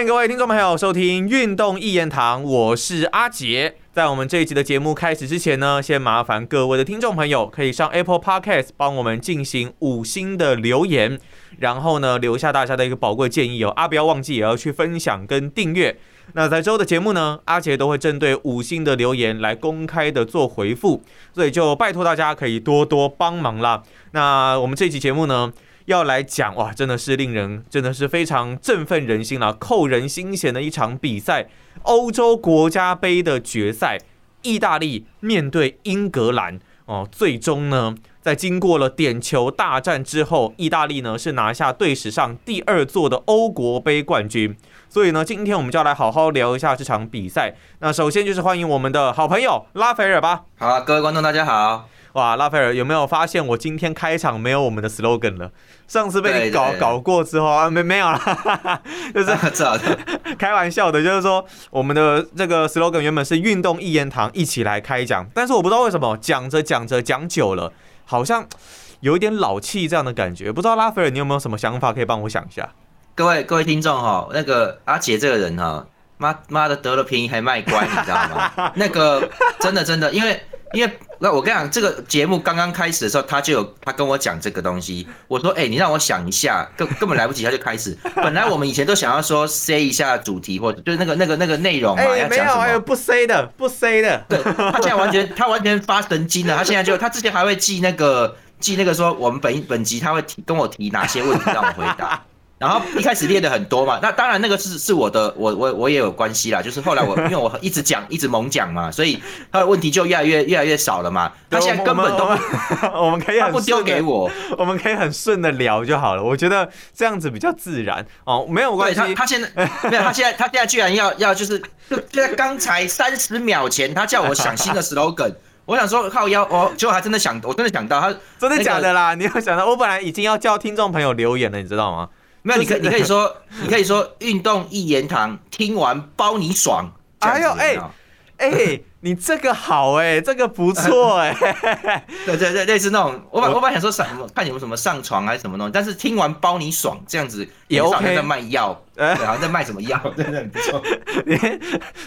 迎各位听众朋友收听《运动一言堂》，我是阿杰。在我们这一集的节目开始之前呢，先麻烦各位的听众朋友可以上 Apple Podcast 帮我们进行五星的留言，然后呢留下大家的一个宝贵建议哦。啊，不要忘记也要去分享跟订阅。那在之后的节目呢，阿杰都会针对五星的留言来公开的做回复，所以就拜托大家可以多多帮忙啦。那我们这期节目呢？要来讲哇，真的是令人真的是非常振奋人心了，扣人心弦的一场比赛——欧洲国家杯的决赛，意大利面对英格兰哦，最终呢，在经过了点球大战之后，意大利呢是拿下队史上第二座的欧国杯冠军。所以呢，今天我们就要来好好聊一下这场比赛。那首先就是欢迎我们的好朋友拉斐尔吧。好，各位观众大家好。哇，拉斐尔有没有发现我今天开场没有我们的 slogan 了？上次被你搞搞过之后啊，没没有了，就是 开玩笑的，就是说我们的这个 slogan 原本是运动一言堂一起来开讲，但是我不知道为什么讲着讲着讲久了，好像有一点老气这样的感觉，不知道拉斐尔你有没有什么想法可以帮我想一下？各位各位听众哈，那个阿杰这个人哈，妈妈的得了便宜还卖乖，你知道吗？那个真的真的，因为。因为那我跟你讲，这个节目刚刚开始的时候，他就有他跟我讲这个东西。我说，哎，你让我想一下，根根本来不及，他就开始。本来我们以前都想要说 say 一下主题，或者就是那个那个那个内容嘛，要讲什么？没有，不 say 的，不 say 的。对他现在完全 他完全发神经了，他现在就他之前还会记那个记那个说我们本本集他会提跟我提哪些问题让我回答。然后一开始列的很多嘛，那当然那个是是我的，我我我也有关系啦。就是后来我 因为我一直讲，一直猛讲嘛，所以他的问题就越来越越来越少了嘛。他现在根本都我们可以不丢给我，我们可以很顺的聊就好了。我觉得这样子比较自然哦，没有关系。他他现在没有，他现在他现在居然要要就是就在刚才三十秒前，他叫我想新的 slogan，我想说靠腰哦，结果还真的想，我真的想到他真的假的啦？你有想到？我本来已经要叫听众朋友留言了，你知道吗？没有，你可你可以 说，你可以说运动一言堂，听完包你爽。哎呦，哎哎，你这个好哎，这个不错哎。对对对，类似那种，我本我本来想说上看有没有什么上床还是什么东西，但是听完包你爽这样子也 OK。在卖药，好像在卖什么药，真的很不错。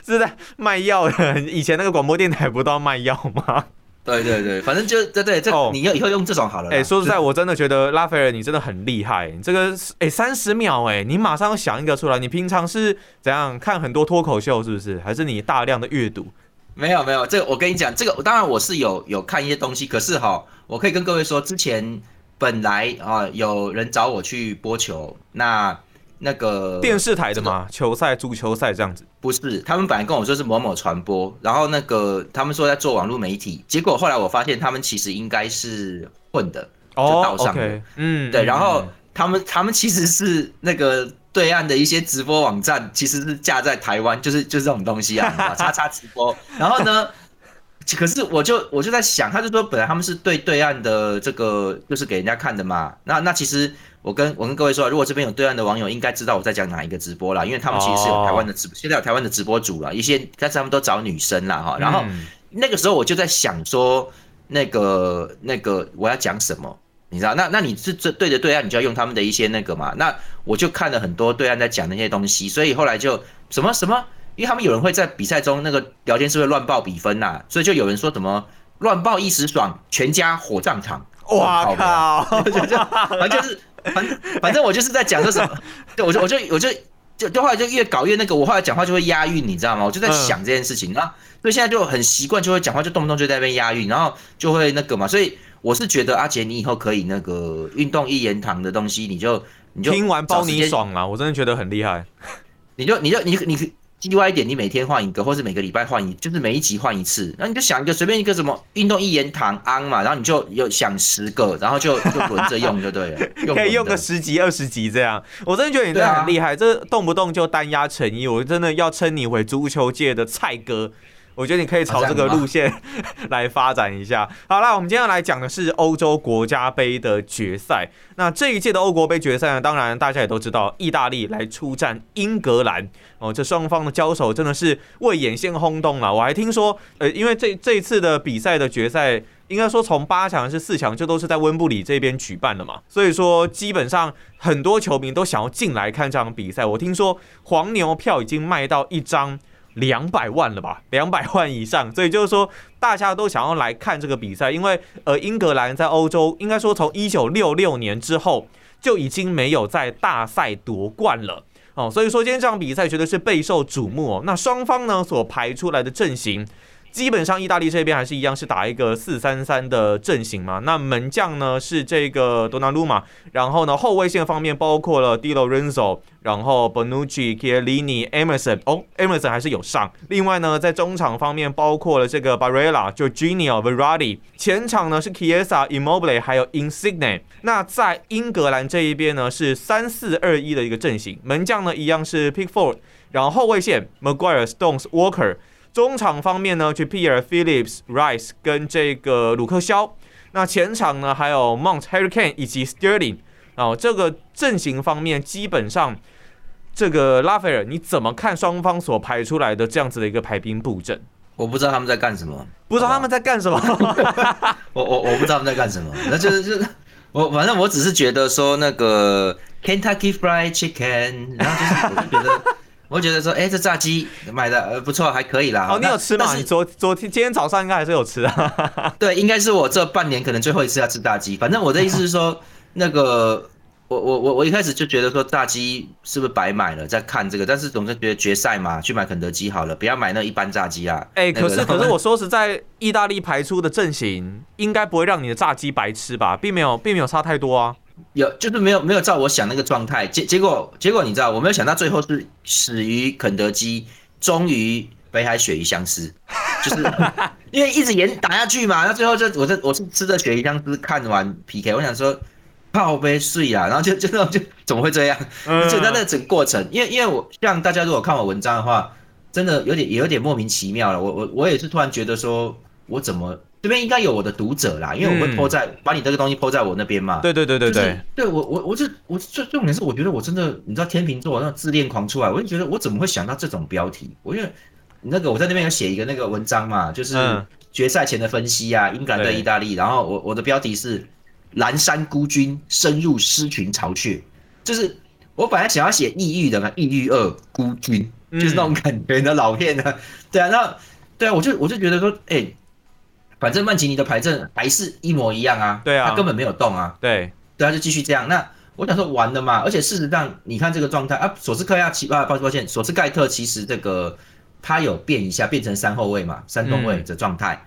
是在卖药的，以前那个广播电台不都要卖药吗？对对对，反正就对对，这你要以后用这种好了。哎，说实在，我真的觉得拉斐尔你真的很厉害。这个哎，三十秒哎，你马上想一个出来。你平常是怎样看很多脱口秀是不是？还是你大量的阅读？没有没有，这个我跟你讲，这个当然我是有有看一些东西，可是哈，我可以跟各位说，之前本来啊有人找我去播球，那。那个电视台的嘛，球赛、足球赛这样子，不是他们本来跟我说是某某传播，然后那个他们说在做网络媒体，结果后来我发现他们其实应该是混的，就道上的，嗯，对，然后他们他们其实是那个对岸的一些直播网站，其实是架在台湾，就是就是这种东西啊，叉叉直播，然后呢，可是我就我就在想，他就说本来他们是对对岸的这个就是给人家看的嘛，那那其实。我跟我跟各位说，如果这边有对岸的网友，应该知道我在讲哪一个直播啦，因为他们其实是有台湾的直，现在有台湾的直播主了，一些但是他们都找女生啦哈。然后那个时候我就在想说，那个那个我要讲什么，你知道？那那你是这对着对岸，你就要用他们的一些那个嘛。那我就看了很多对岸在讲那些东西，所以后来就什么什么，因为他们有人会在比赛中那个聊天室会乱报比分呐，所以就有人说什么乱报一时爽，全家火葬场。哇靠！就这样，反正就是。反正反正我就是在讲这什么，对，我就我就我就就就后来就越搞越那个，我后来讲话就会押韵，你知道吗？我就在想这件事情啊，所以现在就很习惯，就会讲话就动不动就在那边押韵，然后就会那个嘛。所以我是觉得阿杰，你以后可以那个运动一言堂的东西，你就你就听完包你爽了，我真的觉得很厉害。你就你就你你。另外一点，你每天换一个，或是每个礼拜换一，就是每一集换一次，然后你就想一个随便一个什么运动一言堂安嘛，然后你就有想十个，然后就就轮着用就对了，可以用个十集二十集这样。我真的觉得你真的很厉害，这动不动就单压成一，我真的要称你为足球界的菜哥。我觉得你可以朝这个路线 来发展一下。好了，我们今天要来讲的是欧洲国家杯的决赛。那这一届的欧国杯决赛呢，当然大家也都知道，意大利来出战英格兰哦，这双方的交手真的是为眼线轰动了。我还听说，呃，因为这这一次的比赛的决赛，应该说从八强是四强，这都是在温布里这边举办的嘛，所以说基本上很多球迷都想要进来看这场比赛。我听说黄牛票已经卖到一张。两百万了吧，两百万以上，所以就是说大家都想要来看这个比赛，因为呃，英格兰在欧洲应该说从一九六六年之后就已经没有在大赛夺冠了哦，所以说今天这场比赛绝对是备受瞩目哦。那双方呢所排出来的阵型。基本上，意大利这边还是一样是打一个四三三的阵型嘛。那门将呢是这个多纳鲁马，然后呢后卫线方面包括了 Di Lorenzo，然后 Bonucci、Chiellini、Emerson，哦，Emerson 还是有上。另外呢，在中场方面包括了这个 Barella、就 Gino、Verratti。前场呢是 Chiesa、Immobile 还有 Insigne。那在英格兰这一边呢是三四二一的一个阵型，门将呢一样是 Pickford，然后后卫线 Maguire、Stones、Walker。中场方面呢 t r i p p e r Phillips、Rice 跟这个鲁克肖。那前场呢，还有 Mount、Harry Kane 以及 Sterling。哦，这个阵型方面，基本上这个拉斐尔，你怎么看双方所排出来的这样子的一个排兵布阵？我不知道他们在干什么，不知道他们在干什么。我我我不知道他们在干什么，那就是就是我反正我只是觉得说那个 Kentucky Fried Chicken，然后就是我就觉得。我觉得说，哎，这炸鸡买的呃不错，还可以啦。哦，你有吃吗？你昨昨天今天早上应该还是有吃啊。对，应该是我这半年可能最后一次要吃炸鸡。反正我的意思是说，那个我我我我一开始就觉得说炸鸡是不是白买了？在看这个，但是总是觉得决赛嘛，去买肯德基好了，不要买那一般炸鸡啊。哎，可是 可是我说实在，意大利排出的阵型应该不会让你的炸鸡白吃吧？并没有，并没有差太多啊。有就是没有没有照我想那个状态，结结果结果你知道我没有想到最后是死于肯德基，终于北海鳕鱼相思，就是 因为一直演打下去嘛，那最后就我这我是吃着鳕鱼相思看完 PK，我想说泡杯睡啊，然后就就就怎么会这样？就在那整个过程，因为因为我像大家如果看我文章的话，真的有点也有点莫名其妙了，我我我也是突然觉得说我怎么。这边应该有我的读者啦，因为我会抛在把你这个东西抛在我那边嘛。对对对对对，对我我我这我最重点是，我觉得我真的，你知道天秤座那自恋狂出来，我就觉得我怎么会想到这种标题？我因为那个我在那边有写一个那个文章嘛，就是决赛前的分析啊，英格兰对意大利，然后我我的标题是蓝山孤军深入狮群巢穴，就是我本来想要写抑郁的嘛，抑郁二孤军，就是那种感觉的老片的，对啊，那对啊，我就我就觉得说，哎。反正曼奇尼的牌阵还是一模一样啊，对啊，他根本没有动啊，对，对，他就继续这样。那我想说完了嘛，而且事实上你看这个状态啊，索斯克亚奇啊，抱歉抱歉，索斯盖特其实这个他有变一下，变成三后卫嘛，三中卫的状态。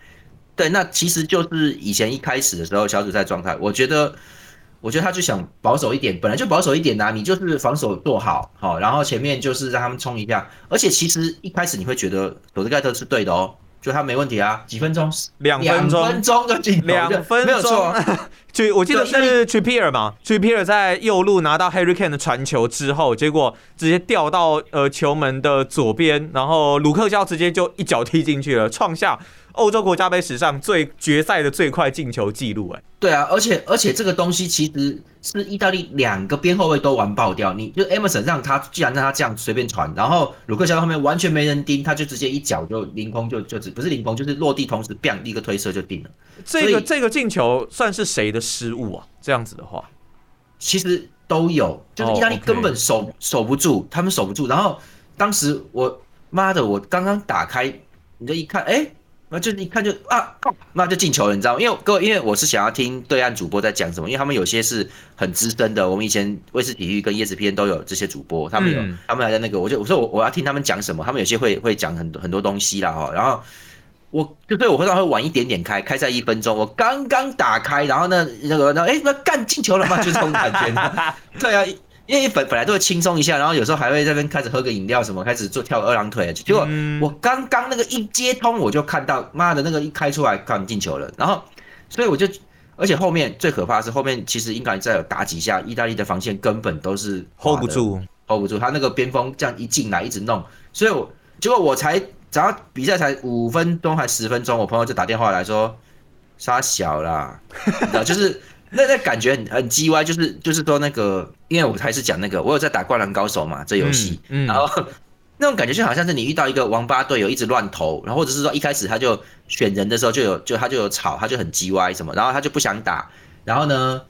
对，那其实就是以前一开始的时候小组赛状态，我觉得，我觉得他就想保守一点，本来就保守一点呐，你就是防守做好，好，然后前面就是让他们冲一下。而且其实一开始你会觉得索斯盖特是对的哦。就他没问题啊，几分钟，两分钟，分钟就进，两分钟，没有错。去，我记得是 Trippier 嘛，Trippier 在右路拿到 Harry Kane 的传球之后，结果直接掉到呃球门的左边，然后鲁克肖直接就一脚踢进去了，创下。欧洲国家杯史上最决赛的最快进球记录，哎，对啊，而且而且这个东西其实是意大利两个边后卫都玩爆掉，你就 Emerson 让他既然让他这样随便传，然后鲁克肖后面完全没人盯，他就直接一脚就凌空就就只不是凌空就是落地同时 bang 一个推射就定了。这个这个进球算是谁的失误啊？这样子的话，其实都有，就是意大利根本守守不住，他们守不住。然后当时我妈的，我刚刚打开，你这一看，哎。那就一看就啊，那就进球了，你知道吗？因为各位，因为我是想要听对岸主播在讲什么，因为他们有些是很资深的，我们以前卫视体育跟椰子片都有这些主播，他们有，他们还在那个，我就我说我我要听他们讲什么，他们有些会会讲很多很多东西啦哈，然后我就对我会稍微晚一点点开，开在一分钟，我刚刚打开，然后呢那个那哎那干进球了吗？就这种感觉，对啊。因为本本来都会轻松一下，然后有时候还会在那边开始喝个饮料什么，开始做跳二郎腿。结果我刚刚那个一接通，我就看到妈的那个一开出来，看进球了。然后，所以我就，而且后面最可怕的是后面，其实应该再有打几下，意大利的防线根本都是 hold 不住，hold 不住。他那个边锋这样一进来一直弄，所以我结果我才只要比赛才五分钟还十分钟，我朋友就打电话来说，杀小啦，你知道就是。那那感觉很很鸡歪，就是就是说那个，因为我还是讲那个，我有在打灌篮高手嘛，这游戏，然后那种感觉就好像是你遇到一个王八队友一直乱投，然后或者是说一开始他就选人的时候就有就他就有吵，他就很鸡歪什么，然后他就不想打，然后呢，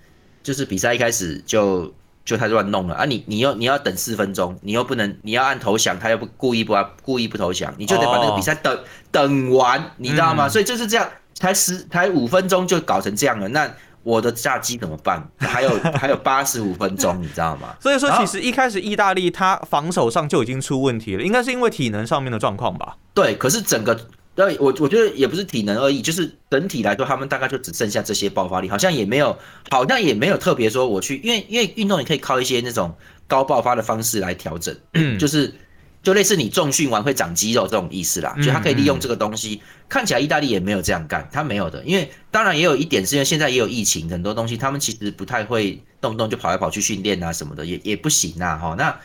就是比赛一开始就就他乱弄了啊，你你又你要等四分钟，你又不能你要按投降，他又不故意不故意不投降，你就得把那个比赛等等完，你知道吗？所以就是这样，才十才五分钟就搞成这样了，那。我的炸鸡怎么办？还有 还有八十五分钟，你知道吗？所以说，其实一开始意大利他防守上就已经出问题了，应该是因为体能上面的状况吧？对，可是整个，对我我觉得也不是体能而已，就是整体来说，他们大概就只剩下这些爆发力，好像也没有，好像也没有特别说我去，因为因为运动也可以靠一些那种高爆发的方式来调整，就是。就类似你重训完会长肌肉这种意思啦，就他可以利用这个东西。看起来意大利也没有这样干，他没有的，因为当然也有一点是因为现在也有疫情，很多东西他们其实不太会动不动就跑来跑去训练啊什么的，也也不行啊哈。那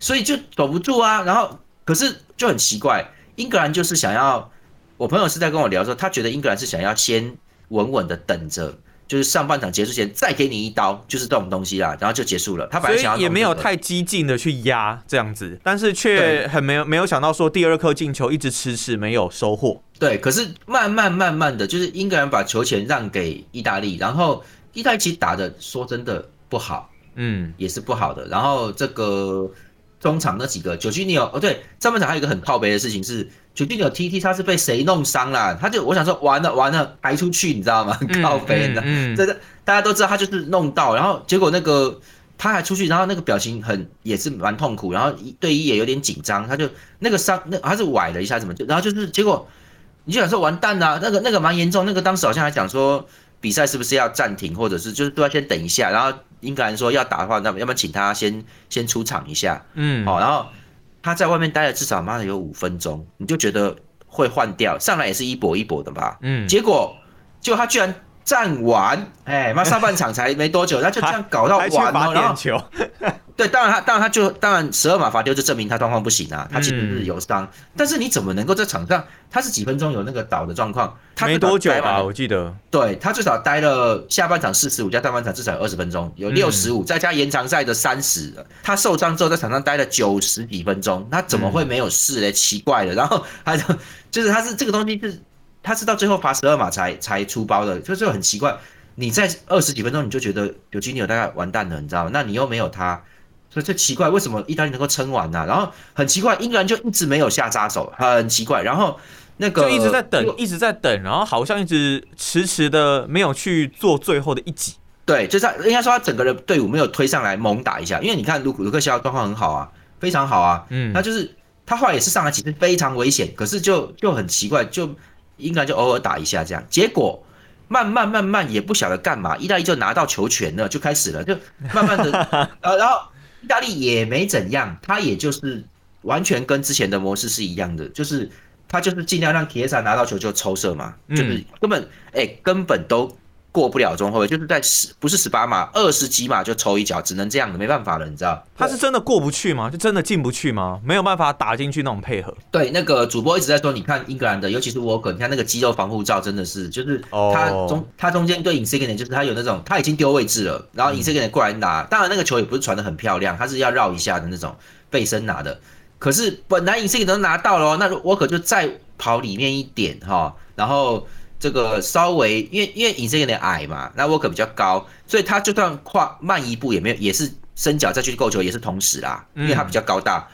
所以就躲不住啊。然后可是就很奇怪，英格兰就是想要，我朋友是在跟我聊说，他觉得英格兰是想要先稳稳的等着。就是上半场结束前再给你一刀，就是这种东西啦，然后就结束了。他本来想要也没有太激进的去压这样子，但是却很没有没有想到说第二颗进球一直迟迟没有收获。对，可是慢慢慢慢的就是英格兰把球权让给意大利，然后意大利其实打的说真的不好，嗯，也是不好的。然后这个中场那几个九区你有哦，对，上半场还有一个很靠背的事情是。九弟有 T T，他是被谁弄伤了？他就我想说，完了完了，排出去，你知道吗？靠背的，这个大家都知道，他就是弄到，然后结果那个他还出去，然后那个表情很也是蛮痛苦，然后对一也有点紧张，他就那个伤那他是崴了一下，怎么就然后就是结果你就想说完蛋了，那个那个蛮严重，那个当时好像还讲说比赛是不是要暂停，或者是就是都要先等一下，然后英格兰说要打的话，那要不要请他先先出场一下？嗯，好，然后。他在外面待了至少妈的有五分钟，你就觉得会换掉，上来也是一搏一搏的吧？嗯，结果就他居然站完，哎，那上半场才没多久，他就这样搞到完了，然后。对，当然他当然他就当然十二码罚丢就证明他状况不行啊，他其实是有伤，但是你怎么能够在场上？他是几分钟有那个倒的状况？他没多久吧，我记得。对他最少待了下半场四十五加上半场至少有二十分钟，有六十五再加延长赛的三十，他受伤之后在场上待了九十几分钟，他怎么会没有事嘞？奇怪了，然后他就就是他是这个东西是他是到最后罚十二码才才出包的，就是很奇怪，你在二十几分钟你就觉得有基尼尔大概完蛋了，你知道吗？那你又没有他。所以这奇怪，为什么意大利能够撑完呢？然后很奇怪，英格兰就一直没有下杀手，很奇怪。然后那个就一直在等，一直在等，然后好像一直迟迟的没有去做最后的一击。对，就是他应该说他整个的队伍没有推上来猛打一下，因为你看卢卢克肖状况很好啊，非常好啊。嗯，他就是他后来也是上来几次非常危险，可是就就很奇怪，就英格兰就偶尔打一下这样，结果慢慢慢慢也不晓得干嘛，意大利就拿到球权了，就开始了，就慢慢的呃，然后。意大利也没怎样，他也就是完全跟之前的模式是一样的，就是他就是尽量让铁萨拿到球就抽射嘛，就是根本哎根本都过不了中后卫，就是在十不是十八码二十几码就抽一脚，只能这样的，没办法了，你知道？他是真的过不去吗？就真的进不去吗？没有办法打进去那种配合？对，那个主播一直在说，你看英格兰的，尤其是沃克，你看那个肌肉防护罩真的是，就是他中他中间对隐 C 跟点，就是他有那种他已经丢位置了，然后隐 C 跟点过来拿，当然那个球也不是传的很漂亮，他是要绕一下的那种背身拿的，可是本来隐 C 能拿到了，那沃克就再跑里面一点哈，然后这个稍微因为因为隐身有点矮嘛，那沃克比较高，所以他就算跨慢一步也没有，也是。伸脚再去够球也是同时啦，因为他比较高大，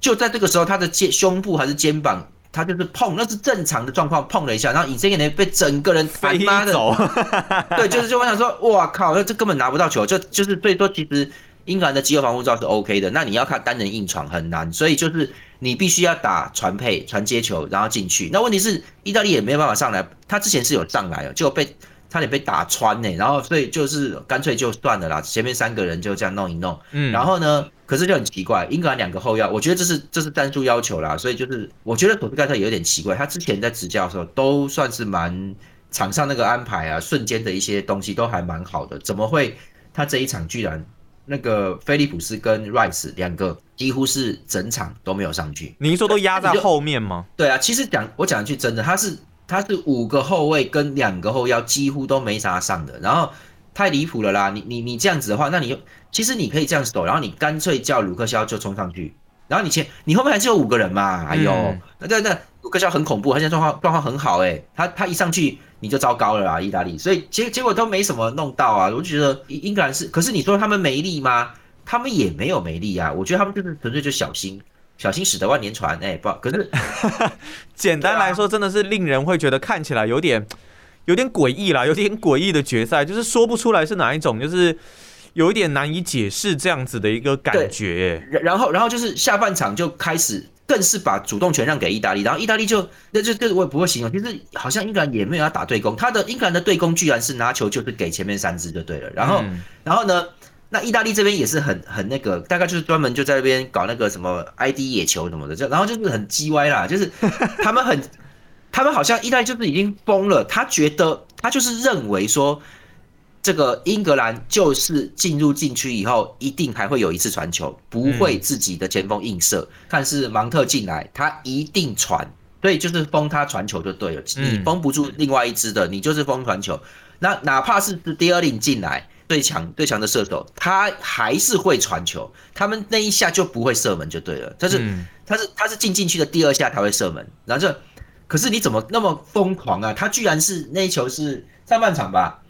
就在这个时候，他的肩胸部还是肩膀，他就是碰，那是正常的状况，碰了一下，然后以这个人被整个人飞走，对，就是就我想说，哇靠，那这根本拿不到球，就就是所以说，其实英格兰的肌肉防护罩是 OK 的，那你要看单人硬闯很难，所以就是你必须要打传配、传接球，然后进去。那问题是意大利也没有办法上来，他之前是有上来了，就被。差点被打穿呢，然后所以就是干脆就算了啦，前面三个人就这样弄一弄，嗯，然后呢，可是就很奇怪，英格兰两个后腰，我觉得这是这是战术要求啦，所以就是我觉得佐斯盖特有点奇怪，他之前在执教的时候都算是蛮场上那个安排啊，瞬间的一些东西都还蛮好的，怎么会他这一场居然？那个菲利普斯跟 Rice 两个几乎是整场都没有上去。您说都压在后面吗？对啊，其实讲我讲一句真的，他是他是五个后卫跟两个后腰几乎都没啥上的，然后太离谱了啦！你你你这样子的话，那你其实你可以这样子走，然后你干脆叫鲁克肖就冲上去，然后你前你后面还是有五个人嘛？哎呦，那那那鲁克肖很恐怖，他现在状况状况很好哎，他他一上去。你就糟糕了啊，意大利，所以结结果都没什么弄到啊，我就觉得英英格兰是，可是你说他们没力吗？他们也没有没力啊，我觉得他们就是纯粹就小心，小心驶得万年船，哎，不，可是 简单来说，真的是令人会觉得看起来有点有点诡异啦，有点诡异的决赛，就是说不出来是哪一种，就是有一点难以解释这样子的一个感觉。然后，然后就是下半场就开始。更是把主动权让给意大利，然后意大利就那就这我也不会形容，其实好像英格兰也没有要打对攻，他的英格兰的对攻居然是拿球就是给前面三支就对了，然后然后呢，那意大利这边也是很很那个，大概就是专门就在那边搞那个什么 ID 野球什么的，就然后就是很鸡歪啦，就是 他们很他们好像意大利就是已经疯了，他觉得他就是认为说。这个英格兰就是进入禁区以后，一定还会有一次传球，不会自己的前锋硬射。看是芒特进来，他一定传，所以就是封他传球就对了。你封不住另外一支的，你就是封传球。那哪怕是第二令进来最强最强的射手，他还是会传球。他们那一下就不会射门就对了。但是他是他是进禁区的第二下才会射门。然后这可是你怎么那么疯狂啊？他居然是那一球是上半场吧？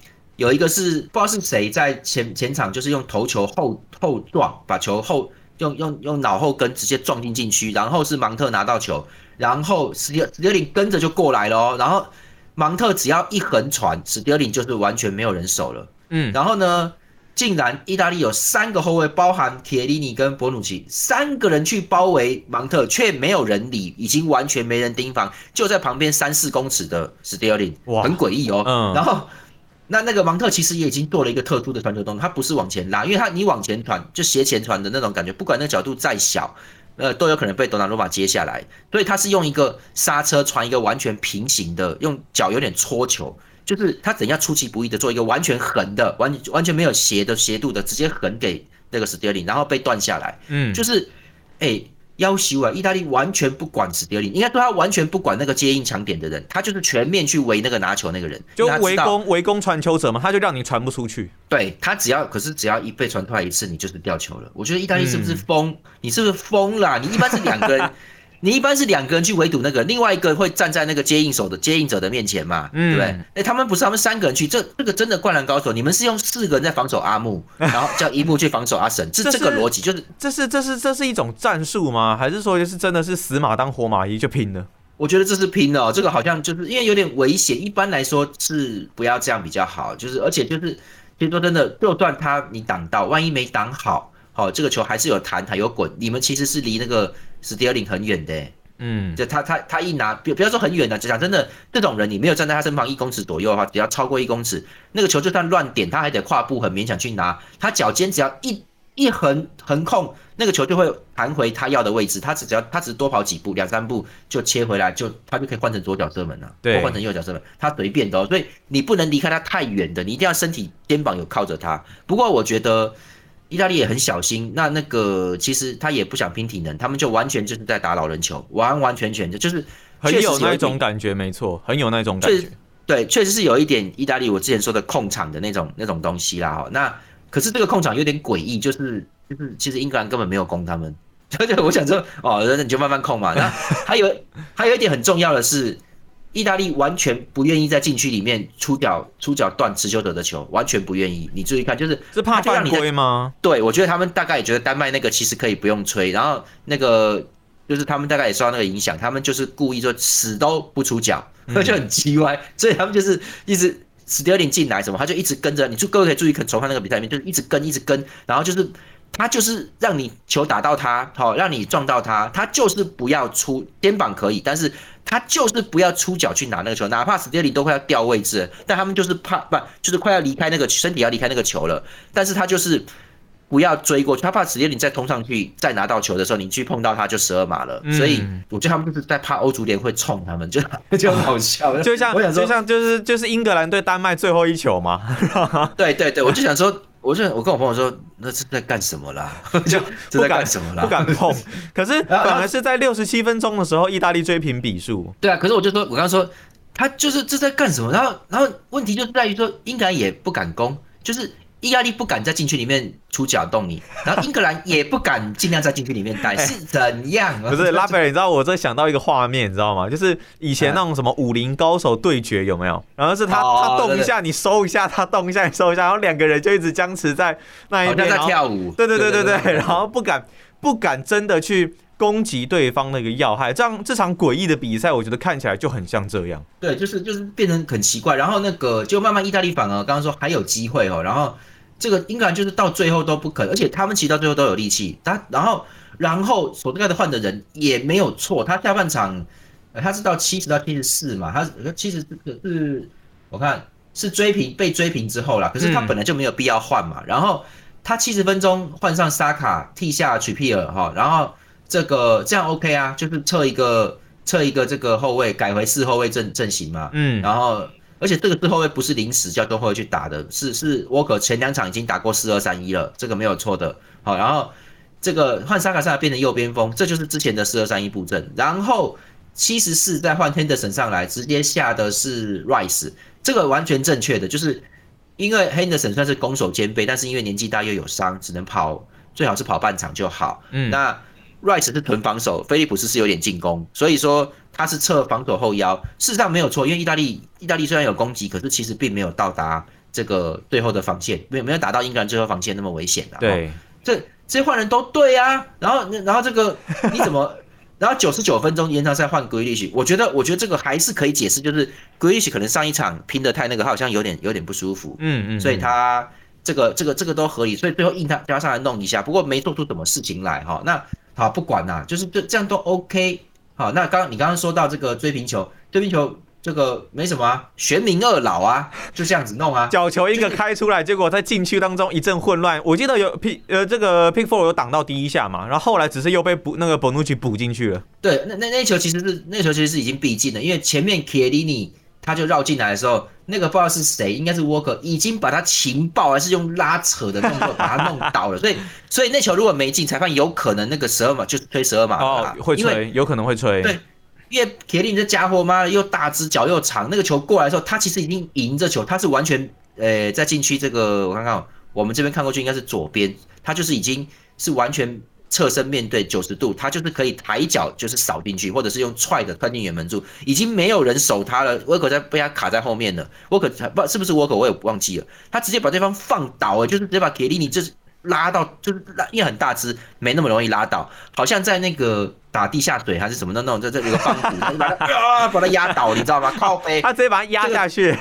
有一个是不知道是谁在前前场，就是用头球后后撞，把球后用用用脑后跟直接撞进禁区，然后是芒特拿到球，然后史蒂史蒂林跟着就过来了哦，然后芒特只要一横传，史蒂林就是完全没有人守了，嗯，然后呢，竟然意大利有三个后卫，包含铁利尼跟博努奇，三个人去包围芒特，却没有人理，已经完全没人盯防，就在旁边三四公尺的史蒂林，哇，很诡异哦，嗯，然后。那那个芒特其实也已经做了一个特殊的传球动作，他不是往前拉，因为他你往前传就斜前传的那种感觉，不管那角度再小，呃，都有可能被多纳鲁马接下来，所以他是用一个刹车传一个完全平行的，用脚有点搓球，就是他怎样出其不意的做一个完全横的，完完全没有斜的斜度的，直接横给那个史蒂林，然后被断下来，嗯，就是，哎。要求啊！意大利完全不管史蒂林，应该说他完全不管那个接应强点的人，他就是全面去围那个拿球那个人，就围攻围攻传球者嘛，他就让你传不出去。对他只要，可是只要一被传出来一次，你就是掉球了。我觉得意大利是不是疯？你是不是疯了？你一般是两个人。你一般是两个人去围堵那个，另外一个会站在那个接应手的接应者的面前嘛，对不对？哎，他们不是，他们三个人去，这这个真的灌篮高手，你们是用四个人在防守阿木，然后叫一木去防守阿神，这这个逻辑就是这是这是这是一种战术吗？还是说就是真的是死马当活马医就拼了？我觉得这是拼哦，这个好像就是因为有点危险，一般来说是不要这样比较好，就是而且就是其实说真的，就算他你挡到，万一没挡好，好这个球还是有弹还有滚，你们其实是离那个。史蒂尔林很远的，嗯，就他他他一拿，不不要说很远的，就讲真的，这种人你没有站在他身旁一公尺左右的话，只要超过一公尺，那个球就算乱点，他还得跨步很勉强去拿，他脚尖只要一一横横控，那个球就会弹回他要的位置，他只只要他只多跑几步两三步就切回来，就他就可以换成左脚射门了，对，换成右脚射门，他随便的，所以你不能离开他太远的，你一定要身体肩膀有靠着他。不过我觉得。意大利也很小心，那那个其实他也不想拼体能，他们就完全就是在打老人球，完完全全的就是很有那种感觉，没错，很有那种感觉。对，确实是有一点意大利我之前说的控场的那种那种东西啦。哈，那可是这个控场有点诡异，就是就是其实英格兰根本没有攻他们，而且我想说哦，那你就慢慢控嘛。那还有还有一点很重要的是。意大利完全不愿意在禁区里面出脚出脚断持球者的球，完全不愿意。你注意看，就是是怕犯规吗？对，我觉得他们大概也觉得丹麦那个其实可以不用吹，然后那个就是他们大概也受到那个影响，他们就是故意说死都不出脚，那就很奇怪。所以他们就是一直史蒂尔林进来什么，他就一直跟着。你就各位可以注意看重看那个比赛里面，就是一直跟一直跟，然后就是他就是让你球打到他，好让你撞到他，他就是不要出肩膀可以，但是。他就是不要出脚去拿那个球，哪怕史蒂利都快要掉位置，但他们就是怕不就是快要离开那个身体要离开那个球了，但是他就是不要追过去，他怕史蒂利再冲上去再拿到球的时候，你去碰到他就十二码了，所以我觉得他们就是在怕欧足联会冲他们，就 就很好笑，就像我想说，就像就是就是英格兰对丹麦最后一球嘛，对对对，我就想说，我就我跟我朋友说，那是在干什么啦？就这在干什么啦？不敢碰。可是反而是在六十七分钟的时候，意大利追平比数。对啊，可是我就说，我刚刚说他就是这在干什么？然后，然后问题就在于说，英格兰也不敢攻，就是。意大利不敢在禁区里面出脚动你，然后英格兰也不敢尽量在禁区里面待，是怎样？不是拉斐尔，你知道我这想到一个画面，你知道吗？就是以前那种什么武林高手对决有没有？然后是他他动一下你收一下，他动一下你收一下，然后两个人就一直僵持在那一边，在跳舞。对对对对对，然后不敢不敢真的去。攻击对方那个要害，这样这场诡异的比赛，我觉得看起来就很像这样。对，就是就是变成很奇怪，然后那个就慢慢意大利反而刚刚说还有机会哦，然后这个英格兰就是到最后都不可能，而且他们其实到最后都有力气。他然后然后索盖的换的人也没有错，他下半场他是到七十到七十四嘛，他七十是是，我看是追平被追平之后啦，可是他本来就没有必要换嘛，然后他七十分钟换上沙卡替下曲皮尔哈，然后。这个这样 OK 啊，就是撤一个撤一个这个后卫，改回四后卫阵阵型嘛。嗯，然后而且这个之后卫不是临时叫中后卫去打的，是是沃克前两场已经打过四二三一了，这个没有错的。好，然后这个换沙卡萨变成右边锋，这就是之前的四二三一布阵。然后七十四再换 Henderson 上来，直接下的是 Rice，这个完全正确的，就是因为 Henderson 算是攻守兼备，但是因为年纪大又有伤，只能跑，最好是跑半场就好。嗯，那。Rice 是囤防守，菲利普斯是有点进攻，所以说他是侧防守后腰。事实上没有错，因为意大利意大利虽然有攻击，可是其实并没有到达这个最后的防线，没有没有打到英格兰最后防线那么危险的。对，这这些换人都对啊。然后然后这个 你怎么？然后九十九分钟延长赛换 Grealish，我觉得我觉得这个还是可以解释，就是 Grealish 可能上一场拼的太那个，他好像有点有点不舒服。嗯嗯，所以他这个这个这个都合理，所以最后硬他加上来弄一下，不过没做出什么事情来哈。那好，不管啦，就是这这样都 OK。好，那刚你刚刚说到这个追平球，追平球这个没什么啊，玄冥二老啊，就这样子弄啊。角球一个开出来，结果在禁区当中一阵混乱。我记得有 P 呃这个 Pickford 有挡到第一下嘛，然后后来只是又被补那个 Bonucci 补进去了。对，那那那球其实是那球其实是已经逼近了，因为前面 k i e l i n i 他就绕进来的时候，那个不知道是谁，应该是 Walker，已经把他情报还是用拉扯的动作把他弄倒了。所以，所以那球如果没进，裁判有可能那个十二码就吹十二码哦，会吹，有可能会吹。对，因为铁林这家伙妈的又大只脚又长，那个球过来的时候，他其实已经迎着球，他是完全呃在禁区这个我看看，我们这边看过去应该是左边，他就是已经是完全。侧身面对九十度，他就是可以抬脚，就是扫进去，或者是用踹的穿进远门柱，已经没有人守他了。沃克在被他卡在后面了。沃克不是不是沃克，我也忘记了。他直接把对方放倒，了，就是直接把铁利尼就是拉到，就是拉，因为很大只，没那么容易拉倒。好像在那个打地下水还是什么的那种，在这里个帮扶，把他啊把他压倒，你知道吗？靠背，他直接把他压下去。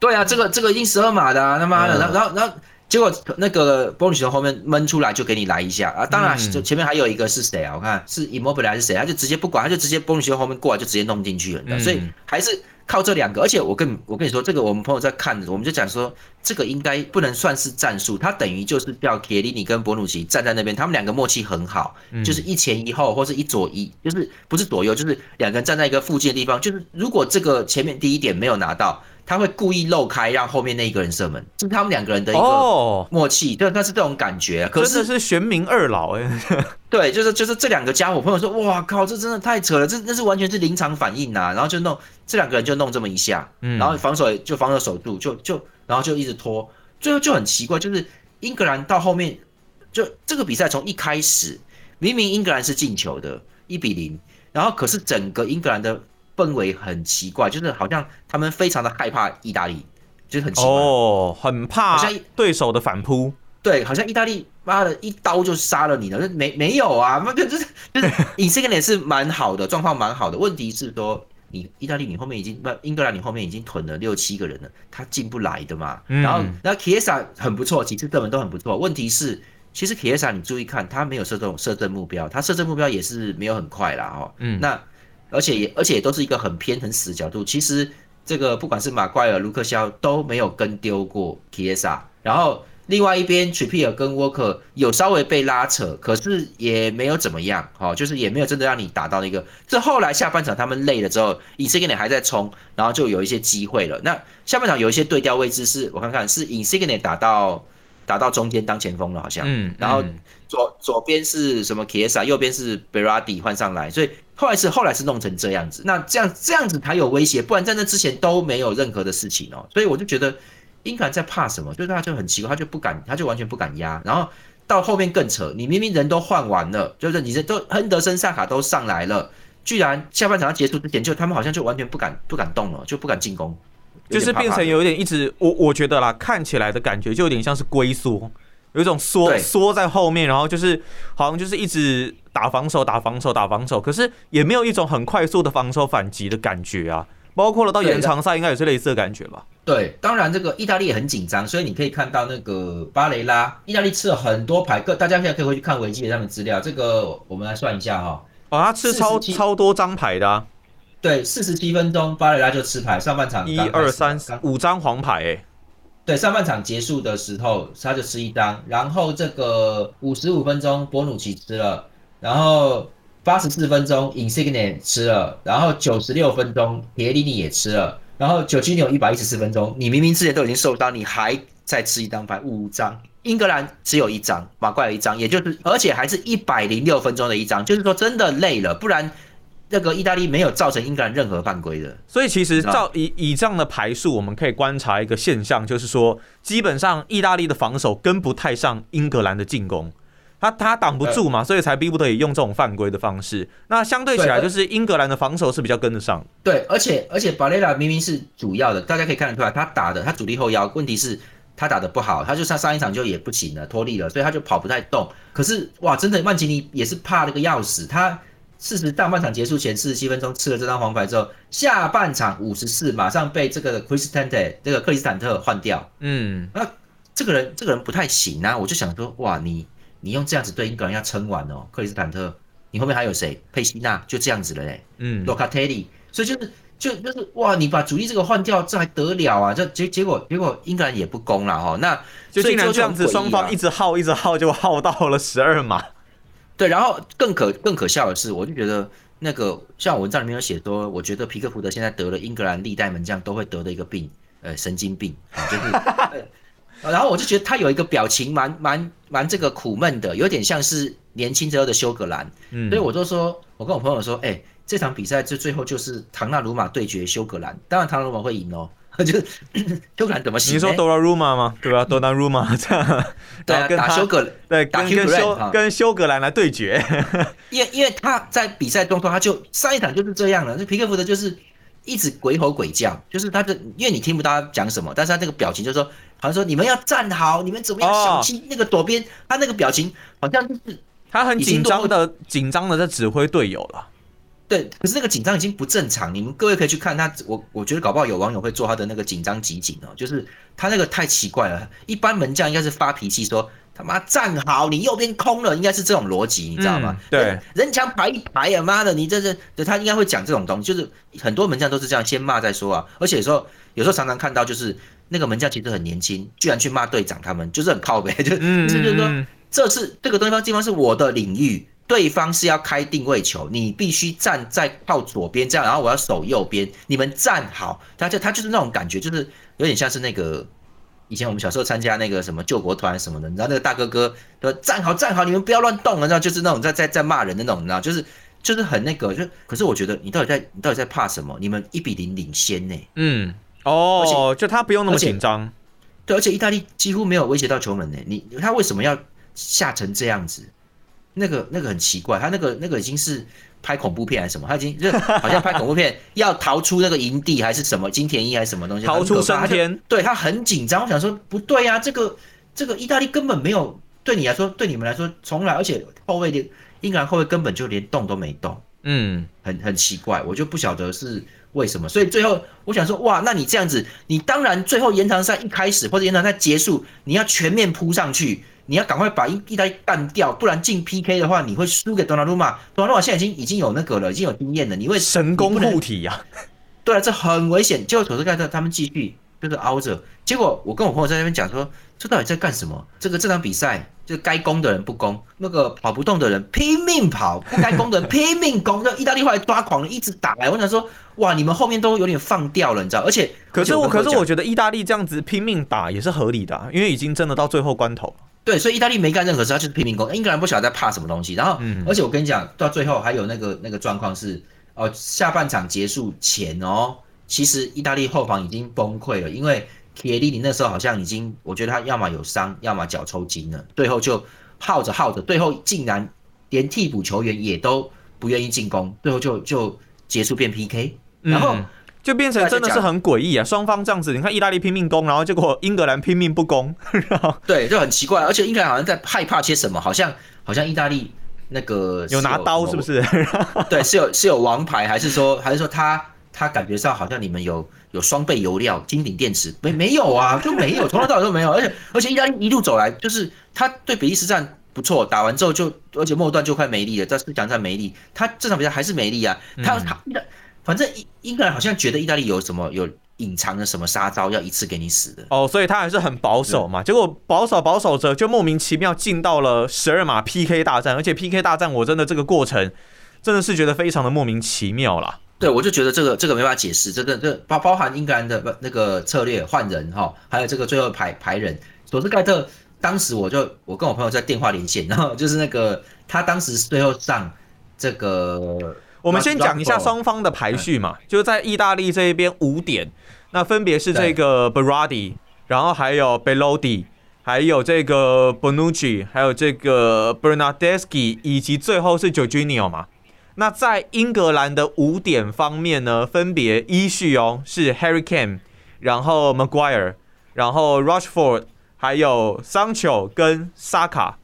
对啊，这个这个已经十二码的，他妈的，然后然后然后。结果那个波女球后面闷出来就给你来一下啊！当然，就前面还有一个是谁啊？我看是 Immobile 还是谁？他就直接不管，他就直接波女球后面过来就直接弄进去了。所以还是靠这两个。而且我跟我跟你说，这个我们朋友在看，我们就讲说，这个应该不能算是战术，他等于就是叫铁里尼跟博努奇站在那边，他们两个默契很好，就是一前一后或是一左一，就是不是左右，就是两个人站在一个附近的地方，就是如果这个前面第一点没有拿到。他会故意漏开，让后面那一个人射门，是他们两个人的一个默契，对，那是这种感觉。可是是玄冥二老哎，对，就是就是这两个家伙，朋友说，哇靠，这真的太扯了，这那是完全是临场反应呐，然后就弄这两个人就弄这么一下，嗯。然后防守就防守守住，就就然后就一直拖，最后就很奇怪，就是英格兰到后面就这个比赛从一开始，明明英格兰是进球的，一比零，然后可是整个英格兰的。氛围很奇怪，就是好像他们非常的害怕意大利，就是很奇怪哦，很怕好像对手的反扑。对，好像意大利妈的一刀就杀了你了，没没有啊？那就是就是以这个点是蛮好的，状况蛮好的。问题是说，你意大利你后面已经不英格兰你后面已经囤了六七个人了，他进不来的嘛。然后那 Kiesa 很不错，几次射门都很不错。问题是，其实 Kiesa 你注意看，他没有射中射正目标，他射正目标也是没有很快啦。哦。嗯，那。而且也而且也都是一个很偏很死的角度。其实这个不管是马怪尔、卢克肖都没有跟丢过 Kiesa。然后另外一边 Trippier 跟 WALK 有稍微被拉扯，可是也没有怎么样，好，就是也没有真的让你打到那个。这后来下半场他们累了之后，以色列还在冲，然后就有一些机会了。那下半场有一些对调位置是我看看是以色列打到打到中间当前锋了，好像。嗯。然后左左边是什么 Kesa，右边是 Berardi 换上来，所以后来是后来是弄成这样子。那这样这样子才有威胁，不然在那之前都没有任何的事情哦。所以我就觉得英格兰在怕什么？就是他就很奇怪，他就不敢，他就完全不敢压。然后到后面更扯，你明明人都换完了，就是你这都亨德森、萨卡都上来了。居然下半场要结束之前，就他们好像就完全不敢不敢动了，就不敢进攻，就是变成有点一直我我觉得啦，看起来的感觉就有点像是龟缩，有一种缩缩在后面，然后就是好像就是一直打防守打防守打防守，可是也没有一种很快速的防守反击的感觉啊。包括了到延长赛应该也是类似的感觉吧？对，当然这个意大利也很紧张，所以你可以看到那个巴雷拉，意大利吃了很多牌，各大家现在可以回去看维基上的资料，这个我们来算一下哈。哦，他吃超超多张牌的，对，四十七分钟，巴雷拉就吃牌，上半场一二三五张黄牌，哎，对，上半场结束的时候他就吃一张，然后这个五十五分钟博努奇吃了，然后八十四分钟 Insigne 吃了，然后九十六分钟皮利尼也吃了，然后九七六一百一十四分钟，你明明之前都已经受伤，你还再吃一张牌，五张。英格兰只有一张，马怪有一张，也就是而且还是一百零六分钟的一张，就是说真的累了，不然那个意大利没有造成英格兰任何犯规的。所以其实照以以这样的排数，我们可以观察一个现象，就是说基本上意大利的防守跟不太上英格兰的进攻，他他挡不住嘛，所以才逼不得已用这种犯规的方式。那相对起来，就是英格兰的防守是比较跟得上。对，而且而且巴雷拉明明是主要的，大家可以看得出来，他打的他主力后腰，问题是。他打的不好，他就上上一场就也不行了，脱力了，所以他就跑不太动。可是哇，真的曼奇尼也是怕那个要死。他四十大半场结束前四十七分钟吃了这张黄牌之后，下半场五十四马上被这个 Cristante 这个克里斯坦特换掉。嗯，那这个人这个人不太行啊。我就想说，哇，你你用这样子对英格兰要撑完哦，克里斯坦特，你后面还有谁？佩西纳就这样子了嘞。嗯，洛卡特利，所以就是。就就是哇，你把主力这个换掉，这还得了啊？这结结果结果英格兰也不攻了哈。那就竟然这样子，双方一直耗一直耗，就耗到了十二码。对，然后更可更可笑的是，我就觉得那个像文章里面有写说，我觉得皮克福德现在得了英格兰历代门将都会得的一个病，呃，神经病，就是。然后我就觉得他有一个表情蛮蛮蛮这个苦闷的，有点像是年轻时候的休格兰。嗯，所以我就说，我跟我朋友说，哎。这场比赛这最后就是唐纳鲁马对决休格兰，当然唐纳鲁马会赢哦。就是休格兰怎么？你说多纳鲁马吗？对吧？多纳鲁马这样，对，打修格，对，跟跟休跟修格兰来对决。因为因为他在比赛中，他就上一场就是这样了。这皮克福德就是一直鬼吼鬼叫，就是他的，因为你听不到他讲什么，但是他这个表情就是说，好像说你们要站好，你们怎么样小心那个左边，他那个表情好像就是他很紧张的，紧张的在指挥队友了。对，可是那个紧张已经不正常。你们各位可以去看他，我我觉得搞不好有网友会做他的那个紧张集锦哦，就是他那个太奇怪了。一般门将应该是发脾气说他妈站好，你右边空了，应该是这种逻辑，你知道吗？对，人墙排一排呀，妈的，你这是，他应该会讲这种东西，就是很多门将都是这样，先骂再说啊。而且说有时候常常看到就是那个门将其实很年轻，居然去骂队长，他们就是很靠背，就是 就是说这是这个地方地方是我的领域。对方是要开定位球，你必须站在靠左边这样，然后我要守右边，你们站好。他就他就是那种感觉，就是有点像是那个以前我们小时候参加那个什么救国团什么的，你知道那个大哥哥说站好站好，你们不要乱动，啊，然后就是那种在在在骂人的那种，你知道就是就是很那个，就可是我觉得你到底在你到底在怕什么？你们一比零领先呢？嗯，哦，就他不用那么紧张，对，而且意大利几乎没有威胁到球门呢。你他为什么要吓成这样子？那个那个很奇怪，他那个那个已经是拍恐怖片还是什么？他已经就好像拍恐怖片 要逃出那个营地还是什么金田一还是什么东西？逃出升天？对他很紧张。我想说不对呀，这个这个意大利根本没有对你来说，对你们来说从来，而且后卫的英格兰后卫根本就连动都没动。嗯，很很奇怪，我就不晓得是为什么。所以最后我想说，哇，那你这样子，你当然最后延长赛一开始或者延长赛结束，你要全面扑上去。你要赶快把意意大利干掉，不然进 PK 的话，你会输给多纳鲁马。多纳鲁马现在已经已经有那个了，已经有经验了。你会神功护体呀？对啊，这很危险。结果佐斯盖特他们继续就是凹着。结果我跟我朋友在那边讲说，这到底在干什么？这个这场比赛，就该攻的人不攻，那个跑不动的人拼命跑，不该攻的人拼命攻。那意大利后来抓狂了，一直打来。我想说，哇，你们后面都有点放掉了，你知道？而且，可是我，可是我觉得意大利这样子拼命打也是合理的，因为已经真的到最后关头了。对，所以意大利没干任何事，他就是拼命攻。英格兰不晓得在怕什么东西。然后，而且我跟你讲，到最后还有那个那个状况是，哦，下半场结束前哦，其实意大利后防已经崩溃了，因为。铁利尼那时候好像已经，我觉得他要么有伤，要么脚抽筋了。最后就耗着耗着，最后竟然连替补球员也都不愿意进攻，最后就就结束变 PK，然后就变成真的是很诡异啊！双方这样子，你看意大利拼命攻，然后结果英格兰拼命不攻，对，就很奇怪。而且英格兰好像在害怕些什么，好像好像意大利那个有拿刀是不是？对，是有是有王牌，还是说还是说他他感觉上好像你们有。有双倍油料、金顶电池没没有啊？就没有，从头到尾都没有。而且而且，意大利一路走来，就是他对比利时战不错，打完之后就而且末段就快没力了，在四强战没力，他这场比赛还是没力啊。他他反正英英格兰好像觉得意大利有什么有隐藏的什么杀招，要一次给你死的哦，所以他还是很保守嘛。结果保守保守着，就莫名其妙进到了十二码 PK 大战，而且 PK 大战我真的这个过程真的是觉得非常的莫名其妙啦。对，我就觉得这个这个没法解释，这个这包包含英格兰的不那个策略换人哈，还有这个最后排排人，索斯盖特当时我就我跟我朋友在电话连线，然后就是那个他当时最后上这个，我们先讲一下双方的排序嘛，就在意大利这一边五点，那分别是这个 Berardi，然后还有 Belodi，还有这个 Bonucci，还有这个 Bernardeschi，以及最后是 Jorginho 嘛。那在英格兰的五点方面呢，分别依序哦是 Harry Kane，然后 Maguire，然后 Rushford，还有 Sancho 跟 Saka。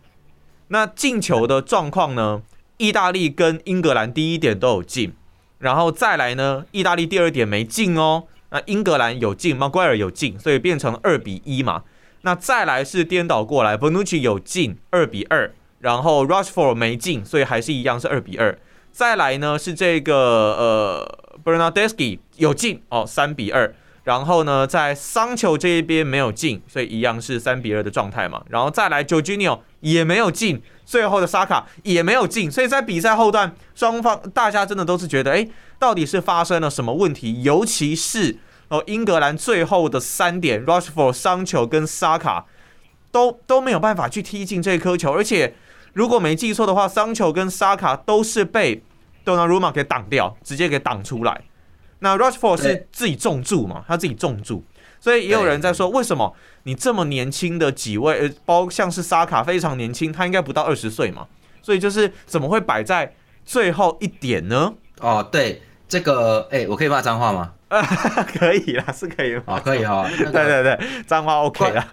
那进球的状况呢，意大利跟英格兰第一点都有进，然后再来呢，意大利第二点没进哦。那英格兰有进，Maguire 有进，所以变成二比一嘛。那再来是颠倒过来，Bonucci 有进，二比二，然后 Rushford 没进，所以还是一样是二比二。再来呢是这个呃，Bernardeschi 有进哦，三比二。然后呢，在桑球这一边没有进，所以一样是三比二的状态嘛。然后再来 j o j i n o 也没有进，最后的萨卡也没有进。所以在比赛后段，双方大家真的都是觉得，哎，到底是发生了什么问题？尤其是哦，英格兰最后的三点，Rushford、桑球跟萨卡都都没有办法去踢进这颗球，而且。如果没记错的话，桑丘跟萨卡都是被 Donnarumma 给挡掉，直接给挡出来。那 Rushford 是自己重注嘛？他自己重注，所以也有人在说，为什么你这么年轻的几位，呃，包像是沙卡非常年轻，他应该不到二十岁嘛？所以就是怎么会摆在最后一点呢？哦，对，这个，哎，我可以骂脏话吗？可以啦，是可以哦，可以 哈。对对对，脏话 OK 啦。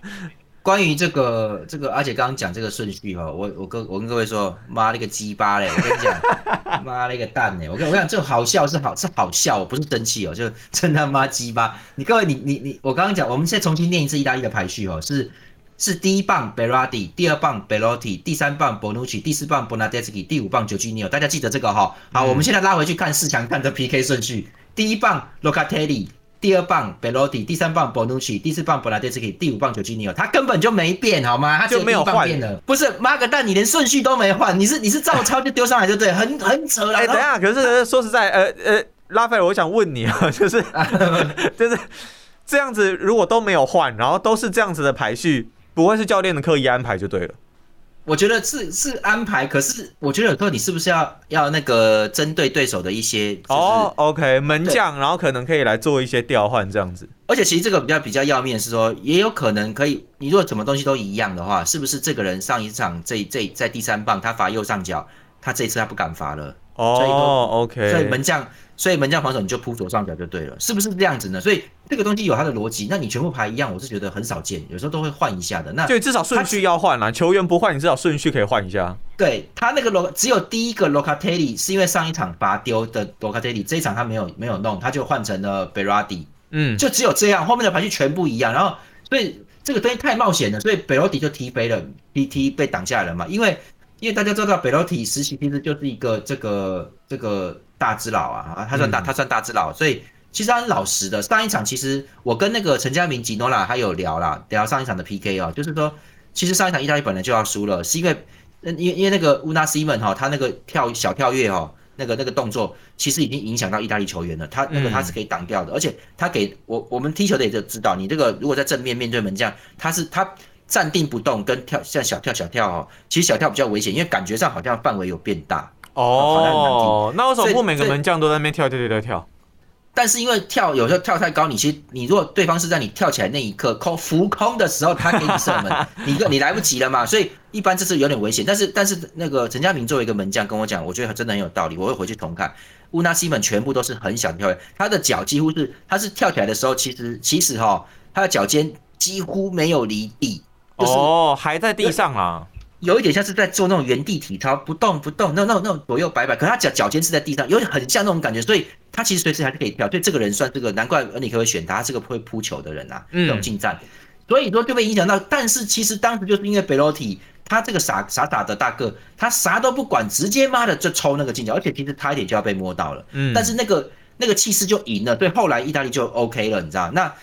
关于这个这个，而且刚刚讲这个顺序哈，我我跟我跟各位说，妈了个鸡巴嘞！我跟你讲，妈了个蛋嘞！我跟我讲，这好笑是好是好笑，不是生气哦，就真他妈鸡巴！你各位你你你，我刚刚讲，我们现在重新念一次意大利的排序哦，是是第一棒 Berardi，第二棒 Belotti，第三棒 Bonucci，第四棒 Bonadeschi，第五棒 Jorginho，大家记得这个哈。好，我们现在拉回去看四强看的 PK 顺序，第一棒 Locatelli。第二棒 Belotti，第三棒 Bonucci，第四棒 b o n a d e s c i 第五棒 Jorginho，他根本就没变，好吗？他就没有换的，不是妈个蛋，你连顺序都没换，你是你是照抄就丢上来就对，很很扯了。哎，等下，可是 说实在，呃呃，拉斐尔，我想问你啊，就是 就是这样子，如果都没有换，然后都是这样子的排序，不会是教练的刻意安排就对了。我觉得是是安排，可是我觉得有时候你是不是要要那个针对对手的一些哦，OK 门将，然后可能可以来做一些调换这样子。而且其实这个比较比较要命是说，也有可能可以，你如果什么东西都一样的话，是不是这个人上一场这这在第三棒他罚右上角，他这一次他不敢罚了哦，OK，所以门将。所以门将防守你就扑左上角就对了，是不是这样子呢？所以这个东西有它的逻辑，那你全部排一样，我是觉得很少见，有时候都会换一下的。那对，至少顺序要换啦，球员不换，你至少顺序可以换一下。对他那个罗只有第一个 Locatelli 是因为上一场罚丢的 Locatelli，这一场他没有没有弄，他就换成了 Berardi，嗯，就只有这样，后面的排序全部一样。然后所以这个东西太冒险了，所以 Berardi 就踢飞了踢踢被挡下来了嘛，因为因为大家知道 Berardi 实习其实就是一个这个这个。大只佬啊，他算大，他算大只佬，所以其实他很老实的。上一场其实我跟那个陈佳明吉诺拉还有聊啦，聊上一场的 PK 哦，就是说，其实上一场意大利本来就要输了，是因为，因为因为那个乌纳西门哈，他那个跳小跳跃哈，那个那个动作其实已经影响到意大利球员了，他那个他是可以挡掉的，而且他给我我们踢球的也就知道，你这个如果在正面面对门将，他是他站定不动跟跳像小跳小跳哦，其实小跳比较危险，因为感觉上好像范围有变大。哦，那为什么不每个门将都在那边跳跳跳跳跳？但是因为跳有时候跳太高，你其实你如果对方是在你跳起来那一刻空浮空的时候，他给你射门，你你来不及了嘛，所以一般这是有点危险。但是但是那个陈家明作为一个门将跟我讲，我觉得真的很有道理，我会回去重看。乌纳西门全部都是很小的跳跃，他的脚几乎是他是跳起来的时候，其实其实哈，他的脚尖几乎没有离地，哦，还在地上啊。有一点像是在做那种原地体操，不动不动，那那种那种左右摆摆，可他脚脚尖是在地上，有点很像那种感觉，所以他其实随时还是可以跳。所以这个人算这个，难怪恩里克会选他，是个会扑球的人啊，这种近战，所以说就被影响到。但是其实当时就是因为贝洛蒂他这个傻傻傻的大个，他啥都不管，直接妈的就抽那个进球，而且其实差一点就要被摸到了，嗯，但是那个那个气势就赢了，对，后来意大利就 OK 了，你知道？那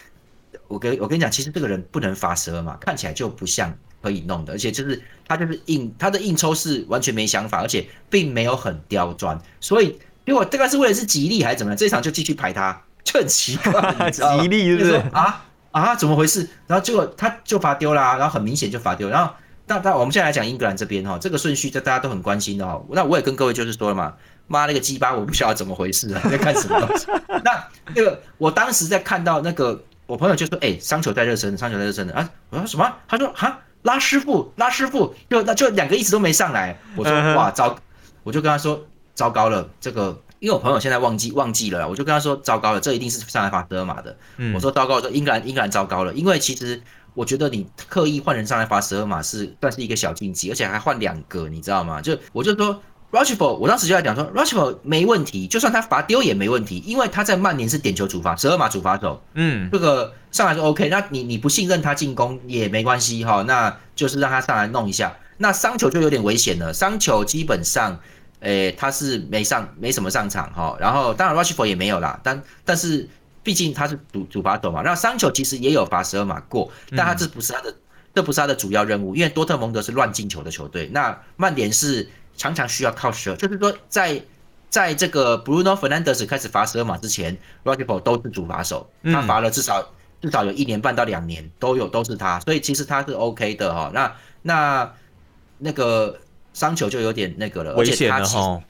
我跟我跟你讲，其实这个人不能发蛇嘛，看起来就不像。可以弄的，而且就是他就是硬，他的硬抽是完全没想法，而且并没有很刁钻，所以结果大概是为了是吉利还是怎么样？这场就继续排他，就很奇怪，吉利是不是啊啊？怎么回事？然后结果他就罚丢啦，然后很明显就罚丢。然后那那我们现在来讲英格兰这边哈，这个顺序在大家都很关心的哈。那我也跟各位就是说了嘛，妈那个鸡巴，我不晓得怎么回事啊，在看什么东西？那那个我当时在看到那个，我朋友就说，哎，商球在热身，商球在热身的啊。我说什么？他说哈。拉师傅，拉师傅，就那就两个一直都没上来。我说哇糟，我就跟他说糟糕了，这个因为我朋友现在忘记忘记了，我就跟他说糟糕了，这一定是上来罚德尔玛的。我说糟糕，说英格兰英格兰糟糕了，因为其实我觉得你刻意换人上来罚十二码是算是一个小禁忌，而且还换两个，你知道吗？就我就说。Rushford，我当时就在讲说，Rushford 没问题，就算他罚丢也没问题，因为他在曼联是点球主罚，十二码主罚手，嗯，这个上来就 OK。那你你不信任他进攻也没关系哈，那就是让他上来弄一下。那桑球就有点危险了，桑球基本上，诶，他是没上没什么上场哈。然后当然 Rushford 也没有啦，但但是毕竟他是主主罚手嘛。那桑球其实也有罚十二码过，但他这不是他的，这不是他的主要任务，因为多特蒙德是乱进球的球队，那曼联是。常常需要靠十二，就是说，在在这个 Bruno Fernandes 开始罚十二码之前 r o d r i g o 都是主罚手，他罚了至少至少有一年半到两年都有都是他，所以其实他是 OK 的哈。那那那个伤球就有点那个了，危险的哈。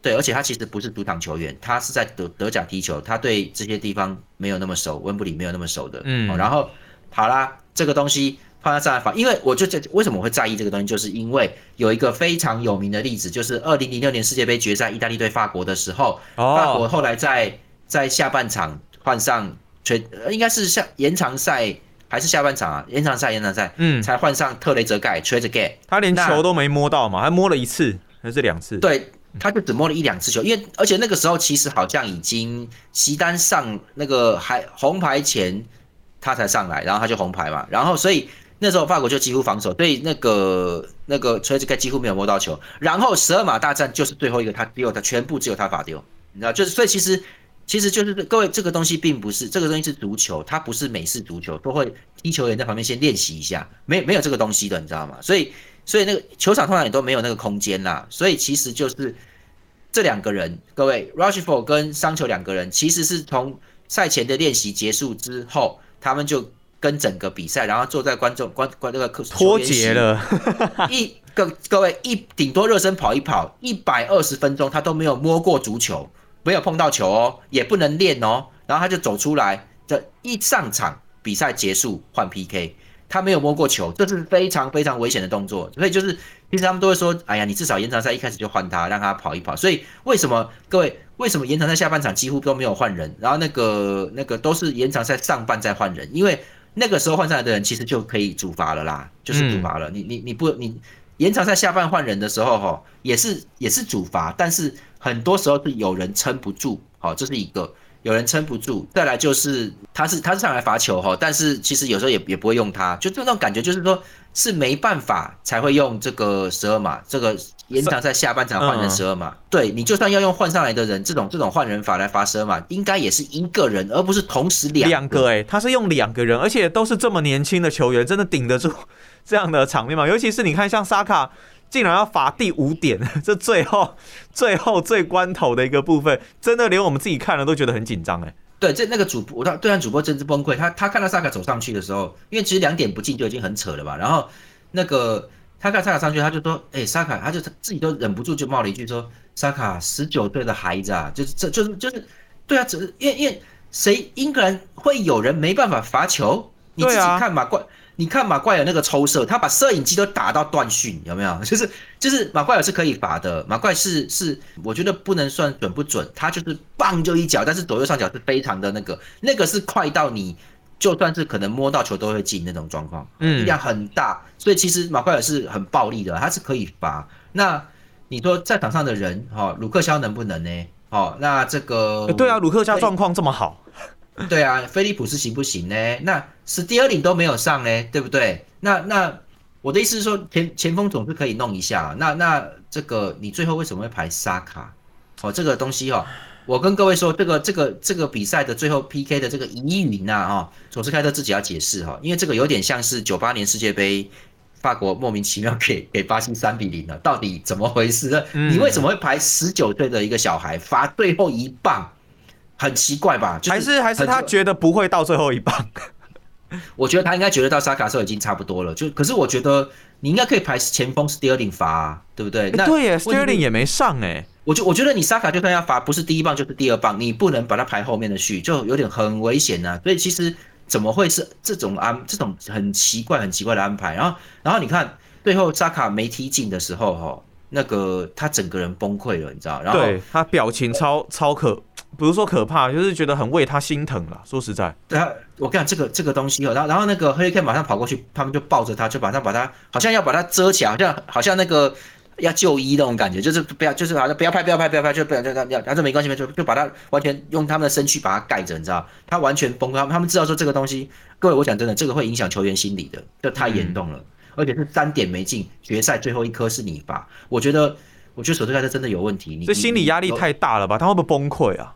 对，而且他其实不是主场球员，他是在德德甲踢球，他对这些地方没有那么熟，温布里没有那么熟的。嗯，然后好啦，这个东西。放在上来法，因为我就在为什么我会在意这个东西，就是因为有一个非常有名的例子，就是二零零六年世界杯决赛，意大利对法国的时候，法国后来在在下半场换上全，应该是下延长赛还是下半场啊？延长赛，延长赛，嗯，才换上特雷泽盖，吹着盖，他连球都没摸到嘛，他摸了一次还是两次？对，他就只摸了一两次球，因为而且那个时候其实好像已经席丹上那个还红牌前他才上来，然后他就红牌嘛，然后所以。那时候法国就几乎防守，对那个那个锤子盖几乎没有摸到球。然后十二码大战就是最后一个，他丢，他全部只有他罚丢，你知道？就是所以其实其实就是各位这个东西并不是这个东西是足球，它不是美式足球，都会踢球员在旁边先练习一下，没没有这个东西的，你知道吗？所以所以那个球场通常也都没有那个空间啦。所以其实就是这两个人，各位 Rushford 跟桑球两个人，其实是从赛前的练习结束之后，他们就。跟整个比赛，然后坐在观众观观那个脱节了，一各各位一顶多热身跑一跑，一百二十分钟他都没有摸过足球，没有碰到球哦，也不能练哦，然后他就走出来，这一上场比赛结束换 PK，他没有摸过球，这是非常非常危险的动作，所以就是平时他们都会说，哎呀，你至少延长赛一开始就换他，让他跑一跑，所以为什么各位为什么延长赛下半场几乎都没有换人，然后那个那个都是延长赛上半再换人，因为。那个时候换上来的人其实就可以主罚了啦，就是主罚了。你你你不你延长赛下半换人的时候哈，也是也是主罚，但是很多时候是有人撑不住，好，这是一个。有人撑不住，再来就是他是他是上来罚球哈，但是其实有时候也也不会用他，就这种感觉就是说是没办法才会用这个十二码，这个延长在下半场换成十二码。对你就算要用换上来的人，这种这种换人法来罚十二码，应该也是一个人，而不是同时两两个哎，他是用两个人，而且都是这么年轻的球员，真的顶得住 这样的场面吗？尤其是你看像沙卡。竟然要罚第五点，这最后、最后、最关头的一个部分，真的连我们自己看了都觉得很紧张哎。对，这那个主播，他对岸主播真是崩溃。他他看到萨卡走上去的时候，因为其实两点不进就已经很扯了吧。然后那个他看萨卡上去，他就说：“哎，萨卡，他就自己都忍不住就冒了一句说：‘萨卡十九岁的孩子啊，就是这就是就是对啊，只因为因为谁英格兰会有人没办法罚球？你自己看吧，怪。”你看马怪尔那个抽射，他把摄影机都打到断讯，有没有？就是就是马怪尔是可以罚的，马怪是是，我觉得不能算准不准，他就是棒就一脚，但是左右上角是非常的那个，那个是快到你就算是可能摸到球都会进那种状况，嗯，力量很大，所以其实马怪尔是很暴力的，他是可以罚。那你说在场上的人，哈，鲁克肖能不能呢？哦，那这个对啊，鲁克肖状况这么好。对啊，菲利普斯行不行呢？那史蒂尔林都没有上呢，对不对？那那我的意思是说，前前锋总是可以弄一下。那那这个你最后为什么会排沙卡？哦，这个东西哦，我跟各位说，这个这个这个比赛的最后 PK 的这个疑云呐，哈，索斯开特自己要解释哈，因为这个有点像是九八年世界杯，法国莫名其妙给 给巴西三比零了，到底怎么回事呢？你为什么会排十九岁的一个小孩罚最后一棒？很奇怪吧？还是还是他觉得不会到最后一棒？我觉得他应该觉得到沙卡时候已经差不多了。就可是我觉得你应该可以排前锋 Sterling 罚，对不对？那对耶，Sterling 也没上哎。我就我觉得你沙卡就算要罚，不是第一棒就是第二棒，你不能把它排后面的序，就有点很危险呐。所以其实怎么会是这种安这种很奇怪很奇怪的安排？然后然后你看最后沙卡没踢进的时候哈，那个他整个人崩溃了，你知道？然后他表情超超可。不是说可怕，就是觉得很为他心疼了。说实在，对啊，我跟你讲这个这个东西哦，然后然后那个黑客马上跑过去，他们就抱着他，就马上把他好像要把他遮起来，好像好像那个要就医那种感觉，就是不要就是好像不要拍不要拍不要拍，就不要就要要，然后没关系没就就把他完全用他们的身躯把他盖着，你知道？他完全崩溃，他们他们知道说这个东西，各位我讲真的，这个会影响球员心理的，这太严重了，而且是三点没进，决赛最后一颗是你罚，我觉得我觉得手这盖这真的有问题，你这心理压力太大了吧？他会不会崩溃啊？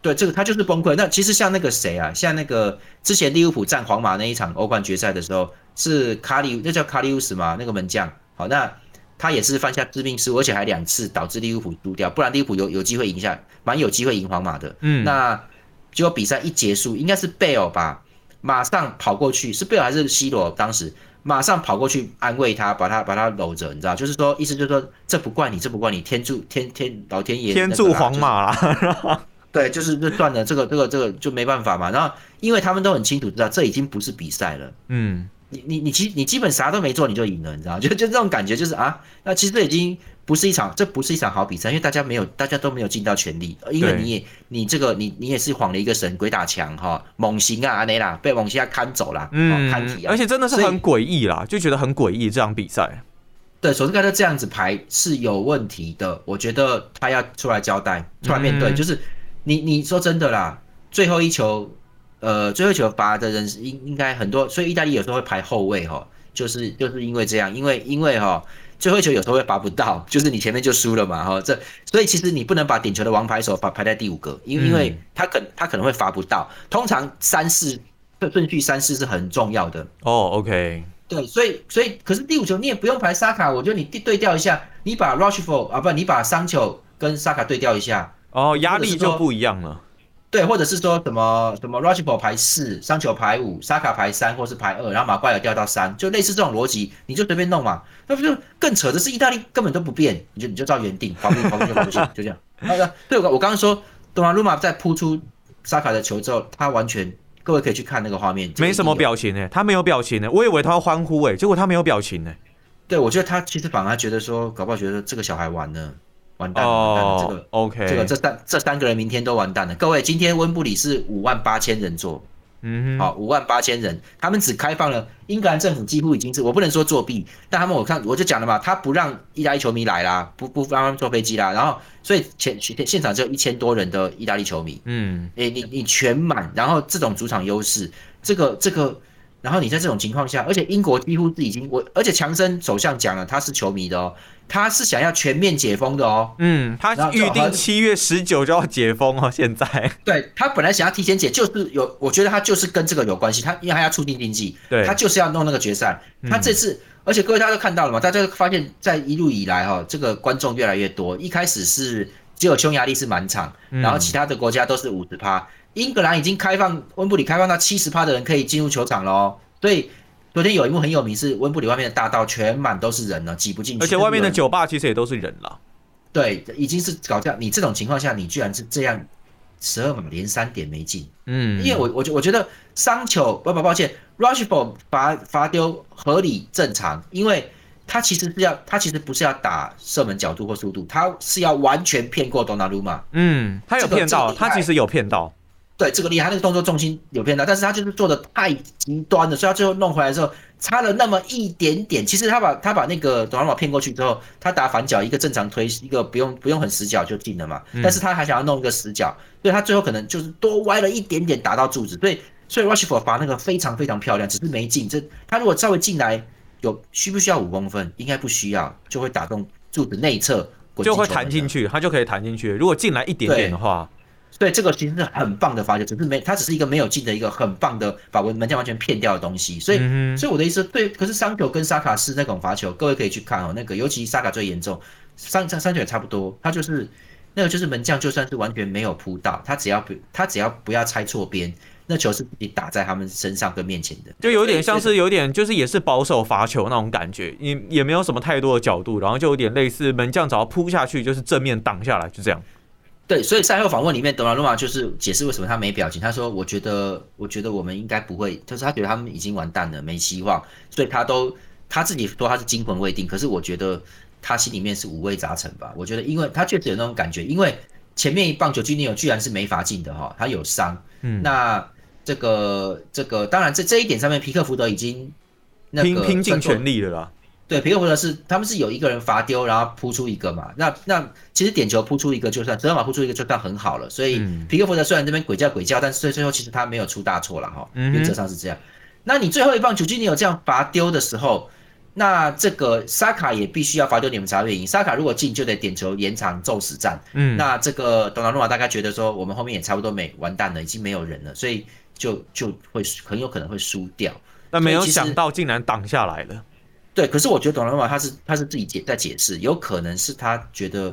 对，这个他就是崩溃。那其实像那个谁啊，像那个之前利物浦战皇马那一场欧冠决赛的时候，是卡里，那叫卡里乌斯嘛，那个门将。好，那他也是犯下致命失误，而且还两次导致利物浦输掉，不然利物浦有有机会赢下，蛮有机会赢皇马的。嗯，那结果比赛一结束，应该是贝尔吧，马上跑过去，是贝尔还是 C 罗？当时马上跑过去安慰他，把他把他搂着，你知道，就是说意思就是说，这不怪你，这不怪你，天助天天老天爷天助皇马啦。对，就是这算了，这个这个这个就没办法嘛。然后，因为他们都很清楚知道，这已经不是比赛了。嗯，你你你其你基本啥都没做，你就赢了，你知道 就就这种感觉，就是啊，那其实这已经不是一场，这不是一场好比赛，因为大家没有，大家都没有尽到全力。因为你也你这个你你也是晃了一个神，鬼打墙哈，猛行啊阿内啦，被猛禽看走了，嗯，看体啊，而且真的是很诡异啦，就觉得很诡异这场比赛。对，首先盖特这样子排是有问题的，我觉得他要出来交代，出来面对，就是。你你说真的啦，最后一球，呃，最后一球罚的人应应该很多，所以意大利有时候会排后卫哈，就是就是因为这样，因为因为哈，最后一球有时候会罚不到，就是你前面就输了嘛哈，这所以其实你不能把点球的王牌手把排在第五个，因因为他可他可能会罚不到，通常三四顺序三四是很重要的。哦，OK，对，所以所以可是第五球你也不用排沙卡，我觉得你对调一下，你把 Rushford 啊不，你把桑球跟沙卡对调一下。哦，压力就不一样了。对，或者是说什么什么 r a s h f o r 排四，商球排五，沙卡排三，或是排二，然后马怪尔掉到三，就类似这种逻辑，你就随便弄嘛。那不就更扯的是，意大利根本都不变，你就你就照原定，跑不跑不就跑不进，就这样。那个，对我我刚刚说，东马鲁马在扑出沙卡的球之后，他完全，各位可以去看那个画面，没什么表情诶，他没有表情诶，我以为他要欢呼诶，结果他没有表情诶。对，我觉得他其实反而觉得说，搞不好觉得这个小孩完了。完蛋了，这个 OK，这个这三这三个人明天都完蛋了。各位，今天温布里是五万八千人座，嗯，好，五万八千人，他们只开放了英格兰政府几乎已经是我不能说作弊，但他们我看我就讲了嘛，他不让意大利球迷来啦，不不让他们坐飞机啦，然后所以前现场只有一千多人的意大利球迷，嗯，诶，你你全满，然后这种主场优势，这个这个。然后你在这种情况下，而且英国几乎是已经我，而且强生首相讲了，他是球迷的哦，他是想要全面解封的哦。嗯，他预定七月十九就要解封哦。现在，对他本来想要提前解，就是有，我觉得他就是跟这个有关系，他因为他要促进经济，对，他就是要弄那个决赛。他这次，而且各位大家都看到了嘛，大家发现，在一路以来哈，这个观众越来越多。一开始是只有匈牙利是满场，然后其他的国家都是五十趴。英格兰已经开放温布里开放到七十趴的人可以进入球场喽，所以昨天有一幕很有名，是温布里外面的大道全满都是人了，挤不进去。而且外面的酒吧其实也都是人了。对，已经是搞这样。你这种情况下，你居然是这样，十二码连三点没进。嗯，因为我我觉我觉得伤球，不不抱歉，Rushford 罚罚丢合理正常，因为他其实是要他其实不是要打射门角度或速度，他是要完全骗过 Donnarumma。嗯，他有骗到，他其实有骗到。对这个厉害，那个动作重心有偏大，但是他就是做的太极端了，所以他最后弄回来的时候差了那么一点点。其实他把他把那个董老骗过去之后，他打反脚一个正常推，一个不用不用很死角就进了嘛。但是他还想要弄一个死角，所以他最后可能就是多歪了一点点打到柱子。所以所以 Rushford 罚那个非常非常漂亮，只是没进。这他如果稍微进来，有需不需要五公分？应该不需要，就会打动柱子内侧，就会弹进去，他就可以弹进去。如果进来一点点的话。对，这个其实是很棒的罚球，只是没，它只是一个没有进的一个很棒的把门门将完全骗掉的东西。所以，所以我的意思，对，可是桑球跟沙卡是那种罚球，各位可以去看哦。那个尤其沙卡最严重，桑桑桑球也差不多，他就是那个就是门将，就算是完全没有扑到，他只要不他只要不要猜错边，那球是你打在他们身上跟面前的，就有点像是有点就是也是保守罚球那种感觉，也也没有什么太多的角度，然后就有点类似门将只要扑下去就是正面挡下来，就这样。对，所以赛后访问里面，德拉罗马就是解释为什么他没表情。他说：“我觉得，我觉得我们应该不会，就是他觉得他们已经完蛋了，没希望，所以他都他自己说他是惊魂未定。可是我觉得他心里面是五味杂陈吧。我觉得，因为他确实有那种感觉，因为前面一棒球基尼奥居然是没法进的哈，他有伤。嗯，那这个这个当然在这一点上面，皮克福德已经拼拼尽全力了啦。”对皮克福德是他们是有一个人罚丢，然后扑出一个嘛。那那其实点球扑出一个就算，德尔马扑出一个就算很好了。所以皮克福德虽然这边鬼叫鬼叫，但是最最后其实他没有出大错了哈。原则上是这样。那你最后一棒球基尼有这样罚丢的时候，那这个沙卡也必须要罚丢，你们才会赢。沙卡如果进就得点球延长宙死战。嗯，那这个董纳鲁马大概觉得说我们后面也差不多没完蛋了，已经没有人了，所以就就会很有可能会输掉。但没有想到竟然挡下来了。对，可是我觉得董老马他是他是自己解在解释，有可能是他觉得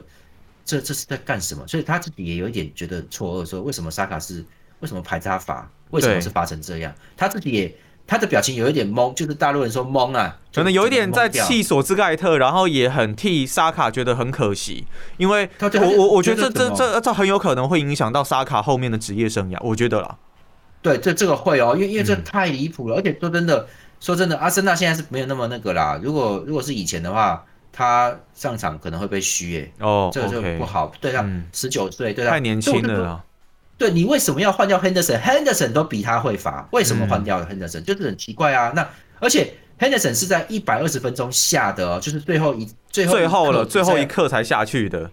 这这是在干什么，所以他自己也有一点觉得错愕，说为什么沙卡是为什么排他罚，为什么是罚成这样？他自己也他的表情有一点懵，就是大陆人说懵啊，可能有一点在气索兹盖特，然后也很替沙卡觉得很可惜，因为我我我觉得这这这这很有可能会影响到沙卡后面的职业生涯，我觉得啦。对，这这个会哦，因为因为这太离谱了，而且说真的。说真的，阿森纳现在是没有那么那个啦。如果如果是以前的话，他上场可能会被虚耶。哦，这个就不好。对啊，十九岁，对啊，太年轻了。对你为什么要换掉 Henderson？Henderson 都比他会罚，为什么换掉 Henderson？就是很奇怪啊。那而且 Henderson 是在一百二十分钟下的，就是最后一最后最后了最后一刻才下去的。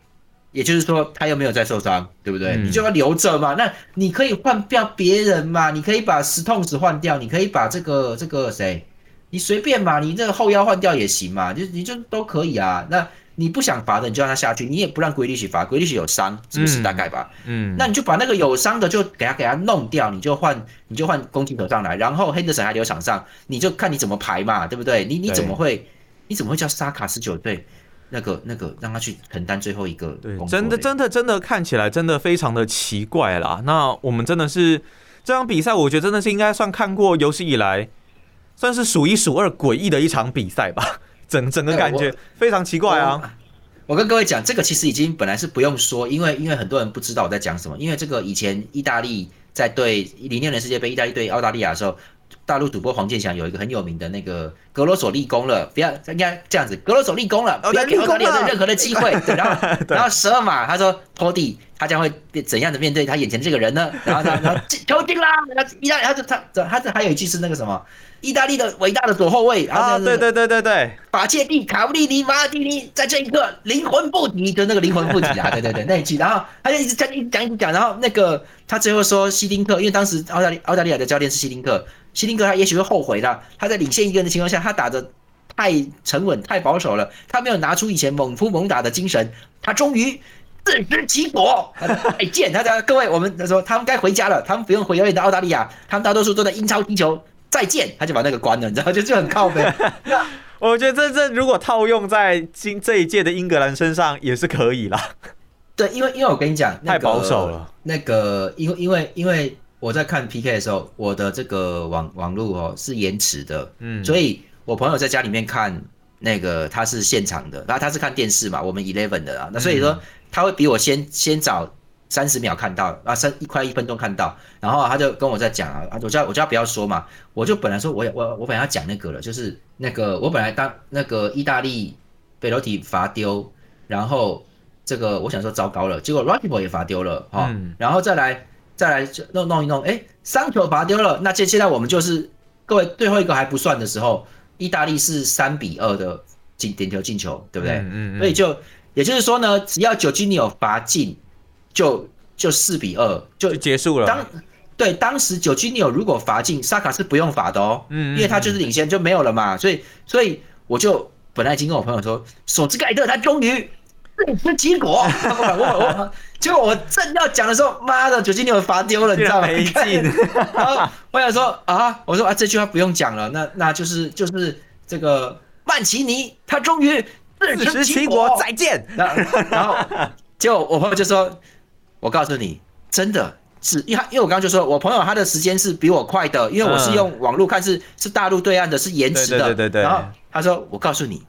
也就是说，他又没有再受伤，对不对？你就要留着嘛。那你可以换掉别人嘛？你可以把石痛子换掉，你可以把这个这个谁，你随便嘛。你这个后腰换掉也行嘛，就你就都可以啊。那你不想罚的，你就让他下去，你也不让规律去罚，鬼利奇有伤，是不是大概吧？嗯。那你就把那个有伤的就给他给他弄掉，你就换你就换攻击手上来，然后黑德森还留场上，你就看你怎么排嘛，对不对？你你怎么会你怎么会叫沙卡十九岁？那个那个让他去承担最后一个，对，真的真的真的看起来真的非常的奇怪啦。那我们真的是这场比赛，我觉得真的是应该算看过有史以来算是数一数二诡异的一场比赛吧。整整个感觉非常奇怪啊！我跟各位讲，这个其实已经本来是不用说，因为因为很多人不知道我在讲什么。因为这个以前意大利在对零六年世界杯，意大利对澳大利亚的时候。大陆主播黄健翔有一个很有名的那个格罗索立功了，不要应该这样子，格罗索立功了，不要给澳大利亚任何的机会。然后然后十二码他说托蒂他将会怎样的面对他眼前这个人呢？然后他然后 球进啦，然后意大利他就他他这还有一句是那个什么？意大利的伟大的左后卫啊，对对对对对，法切蒂卡布利尼马蒂尼在这一刻灵魂不敌，就那个灵魂不敌啊，对对对那一句，然后他就一直讲一直讲一直讲，然后那个他最后说希丁克，因为当时澳大利澳大利亚的教练是希丁克，希丁克他也许会后悔的，他在领先一个人的情况下，他打的太沉稳太保守了，他没有拿出以前猛扑猛打的精神，他终于自食其果，再见大家各位我们他说他们该回家了，他们不用回遥远的澳大利亚，他们大多数都在英超踢球。再见，他就把那个关了，你知道，就就很靠背。我觉得这这如果套用在今这一届的英格兰身上也是可以啦。对，因为因为我跟你讲，太保守了。那个，因为因为因为我在看 PK 的时候，我的这个网网络哦是延迟的，嗯，所以我朋友在家里面看那个他是现场的，然后他是看电视嘛，我们 Eleven 的啊，那所以说他会比我先先找。三十秒看到啊，三一快一分钟看到，然后他就跟我在讲啊，我叫我叫他不要说嘛，我就本来说我我我本来要讲那个了，就是那个我本来当那个意大利贝罗体罚丢，然后这个我想说糟糕了，结果 r o c k y b o 也罚丢了哈，然后再来再来弄弄一弄，哎，三球罚丢了，那现现在我们就是各位最后一个还不算的时候，意大利是三比二的进点球进球，对不对？嗯嗯，所以就也就是说呢，只要九基尼有罚进。就就四比二就结束了。当对当时九七纽如果罚进，萨卡是不用罚的哦，嗯，因为他就是领先就没有了嘛。所以所以我就本来已经跟我朋友说，索斯盖特他终于这结果，我我结果我正要讲的时候，妈的九七纽罚丢了，你知道吗？没进。然后我想说啊，我说啊这句话不用讲了，那那就是就是这个曼奇尼他终于自食其果，再见。然后结果我朋友就说。我告诉你，真的是，因为因为我刚刚就说，我朋友他的时间是比我快的，因为我是用网络看，是是大陆对岸的，是延迟的。对对对。然后他说：“我告诉你，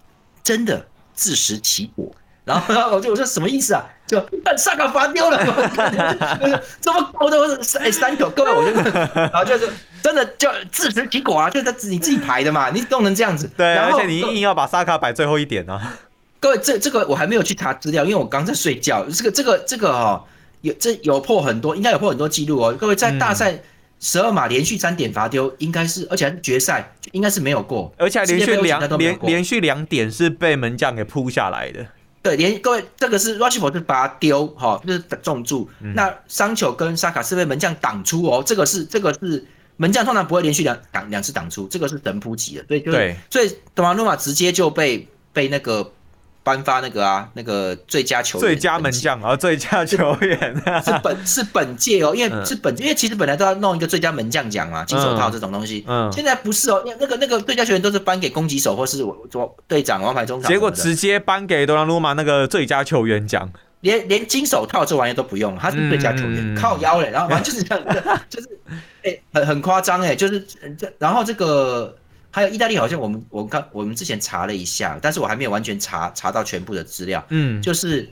真的自食其果。”然后然后我就我说什么意思啊？就上岗罚丢了，这么高的三三球，各位我就然后就是真的就自食其果啊，就是他你自己排的嘛，你都能这样子。对，而且你硬要把萨卡摆最后一点呢。各位，这这个我还没有去查资料，因为我刚在睡觉。这个这个这个哦。有这有破很多，应该有破很多记录哦。各位在大赛十二码连续三点罚丢，应该是而且决赛应该是没有过，而且连续两连连续两点是被门将给扑下来的。对，连各位这个是 r u s h f o r d 是把它丢哈，就是重注。那桑球跟萨卡是被门将挡出哦，这个是这个是门将通常不会连续两挡两次挡出，这个是等扑级的，所以就所以德马诺马直接就被被那个。颁发那个啊，那个最佳球员、最佳门将啊，最佳球员。是 本是本届哦，因为是本，因为其实本来都要弄一个最佳门将奖嘛，金手套这种东西，嗯，现在不是哦，那个那个最佳球员都是颁给攻击手或是我做队长、王牌中场，结果直接颁给多拉鲁马那个最佳球员奖，连连金手套这玩意都不用，他是最佳球员，靠腰嘞，然后反正就是这样，就是哎，很很夸张哎，就是这，然后这个。还有意大利，好像我们我刚我们之前查了一下，但是我还没有完全查查到全部的资料。嗯，就是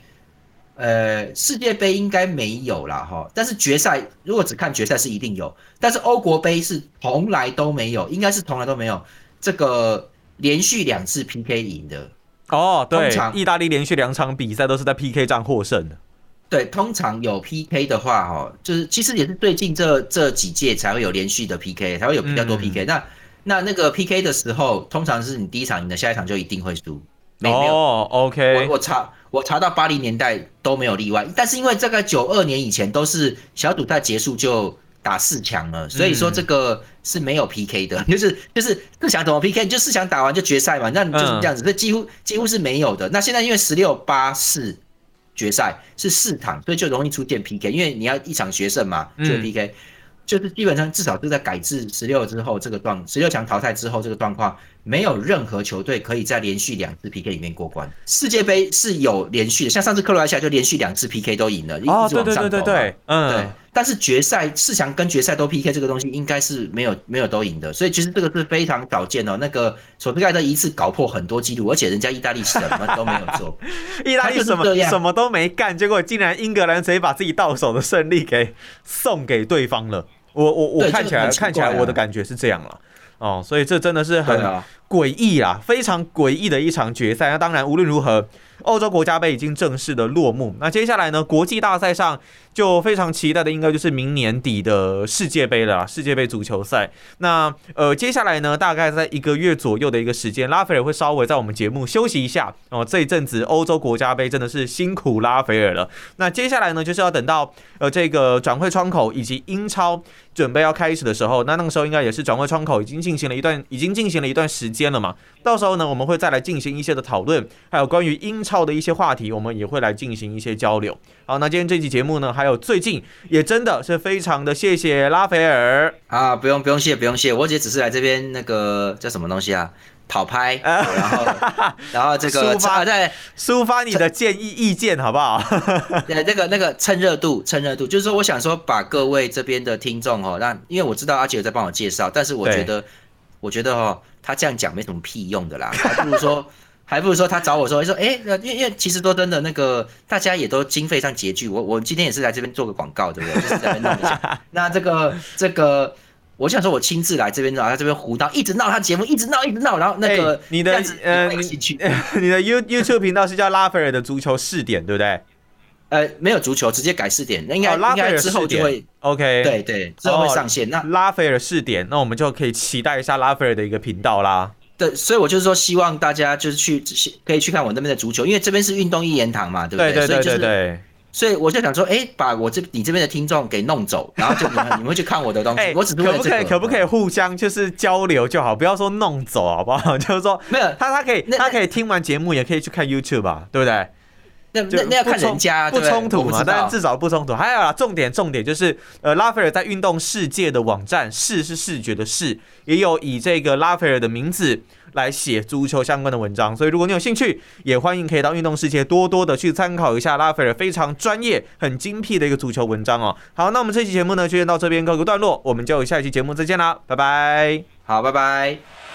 呃世界杯应该没有了哈，但是决赛如果只看决赛是一定有，但是欧国杯是从来都没有，应该是从来都没有这个连续两次 PK 赢的。哦，对，意大利连续两场比赛都是在 PK 战获胜的。对，通常有 PK 的话，哈，就是其实也是最近这这几届才会有连续的 PK，才会有比较多 PK。那那那个 P K 的时候，通常是你第一场赢的，下一场就一定会输。哦，OK。我我查我查到八零年代都没有例外，但是因为这个九二年以前都是小组赛结束就打四强了，所以说这个是没有 P K 的，就是就是四强怎么 P K？就四强打完就决赛嘛，那就是这样子，这几乎几乎是没有的。那现在因为十六八四决赛是四场，所以就容易出现 P K，因为你要一场决胜嘛，就 P K。就是基本上至少是在改制十六之后，这个状十六强淘汰之后，这个状况没有任何球队可以在连续两次 PK 里面过关。世界杯是有连续的，像上次克罗埃西亚就连续两次 PK 都赢了，一直往上走。对对对对，嗯，对。但是决赛四强跟决赛都 PK 这个东西应该是没有没有都赢的，所以其实这个是非常少见的。那个索斯盖特一次搞破很多记录，而且人家意大利什么都没有做，意大利什么什么都没干，结果竟然英格兰直接把自己到手的胜利给送给对方了。我我我看起来看起来我的感觉是这样了。哦，所以这真的是很诡异啊，非常诡异的一场决赛。那当然，无论如何。欧洲国家杯已经正式的落幕，那接下来呢？国际大赛上就非常期待的，应该就是明年底的世界杯了，世界杯足球赛。那呃，接下来呢，大概在一个月左右的一个时间，拉斐尔会稍微在我们节目休息一下哦。这一阵子欧洲国家杯真的是辛苦拉斐尔了。那接下来呢，就是要等到呃这个转会窗口以及英超准备要开始的时候，那那个时候应该也是转会窗口已经进行了一段，已经进行了一段时间了嘛。到时候呢，我们会再来进行一些的讨论，还有关于英超的一些话题，我们也会来进行一些交流。好，那今天这期节目呢，还有最近也真的是非常的谢谢拉斐尔啊，不用不用谢不用谢，我姐只是来这边那个叫什么东西啊，讨 拍，然后然后这个 抒发在抒发你的建议意见好不好？对，那个那个趁热度趁热度，就是说我想说把各位这边的听众哦，让因为我知道阿杰有在帮我介绍，但是我觉得我觉得哦。他这样讲没什么屁用的啦，还不如说，还不如说他找我说，说，哎，因为因为其实说真的，那个大家也都经费上拮据，我我今天也是来这边做个广告，对不对？就是在弄一下。那这个这个，我想说，我亲自来这边，然后在这边胡闹，一直闹他节目，一直闹，一直闹，然后那个你的呃，你 你的 You YouTube 频道是叫拉斐尔的足球试点，对不对？呃，没有足球，直接改试点，那应该应该之后就会 OK，对对，之后会上线。那拉斐尔试点，那我们就可以期待一下拉斐尔的一个频道啦。对，所以我就是说，希望大家就是去可以去看我那边的足球，因为这边是运动一言堂嘛，对不对？对对对对。所以我就想说，哎，把我这你这边的听众给弄走，然后就你们 你们去看我的东西。我只可不可以可不可以互相就是交流就好，不要说弄走好不好？就是说没有他他可以他可以听完节目也可以去看 YouTube 吧，对不对？那那那要看人家，不冲突嘛？但是至少不冲突。还有啊，重点重点就是，呃，拉斐尔在运动世界的网站，视是视觉的视，也有以这个拉斐尔的名字来写足球相关的文章。所以如果你有兴趣，也欢迎可以到运动世界多多的去参考一下拉斐尔非常专业、很精辟的一个足球文章哦。好，那我们这期节目呢，就先到这边告个段落，我们就下一期节目再见啦，拜拜。好，拜拜。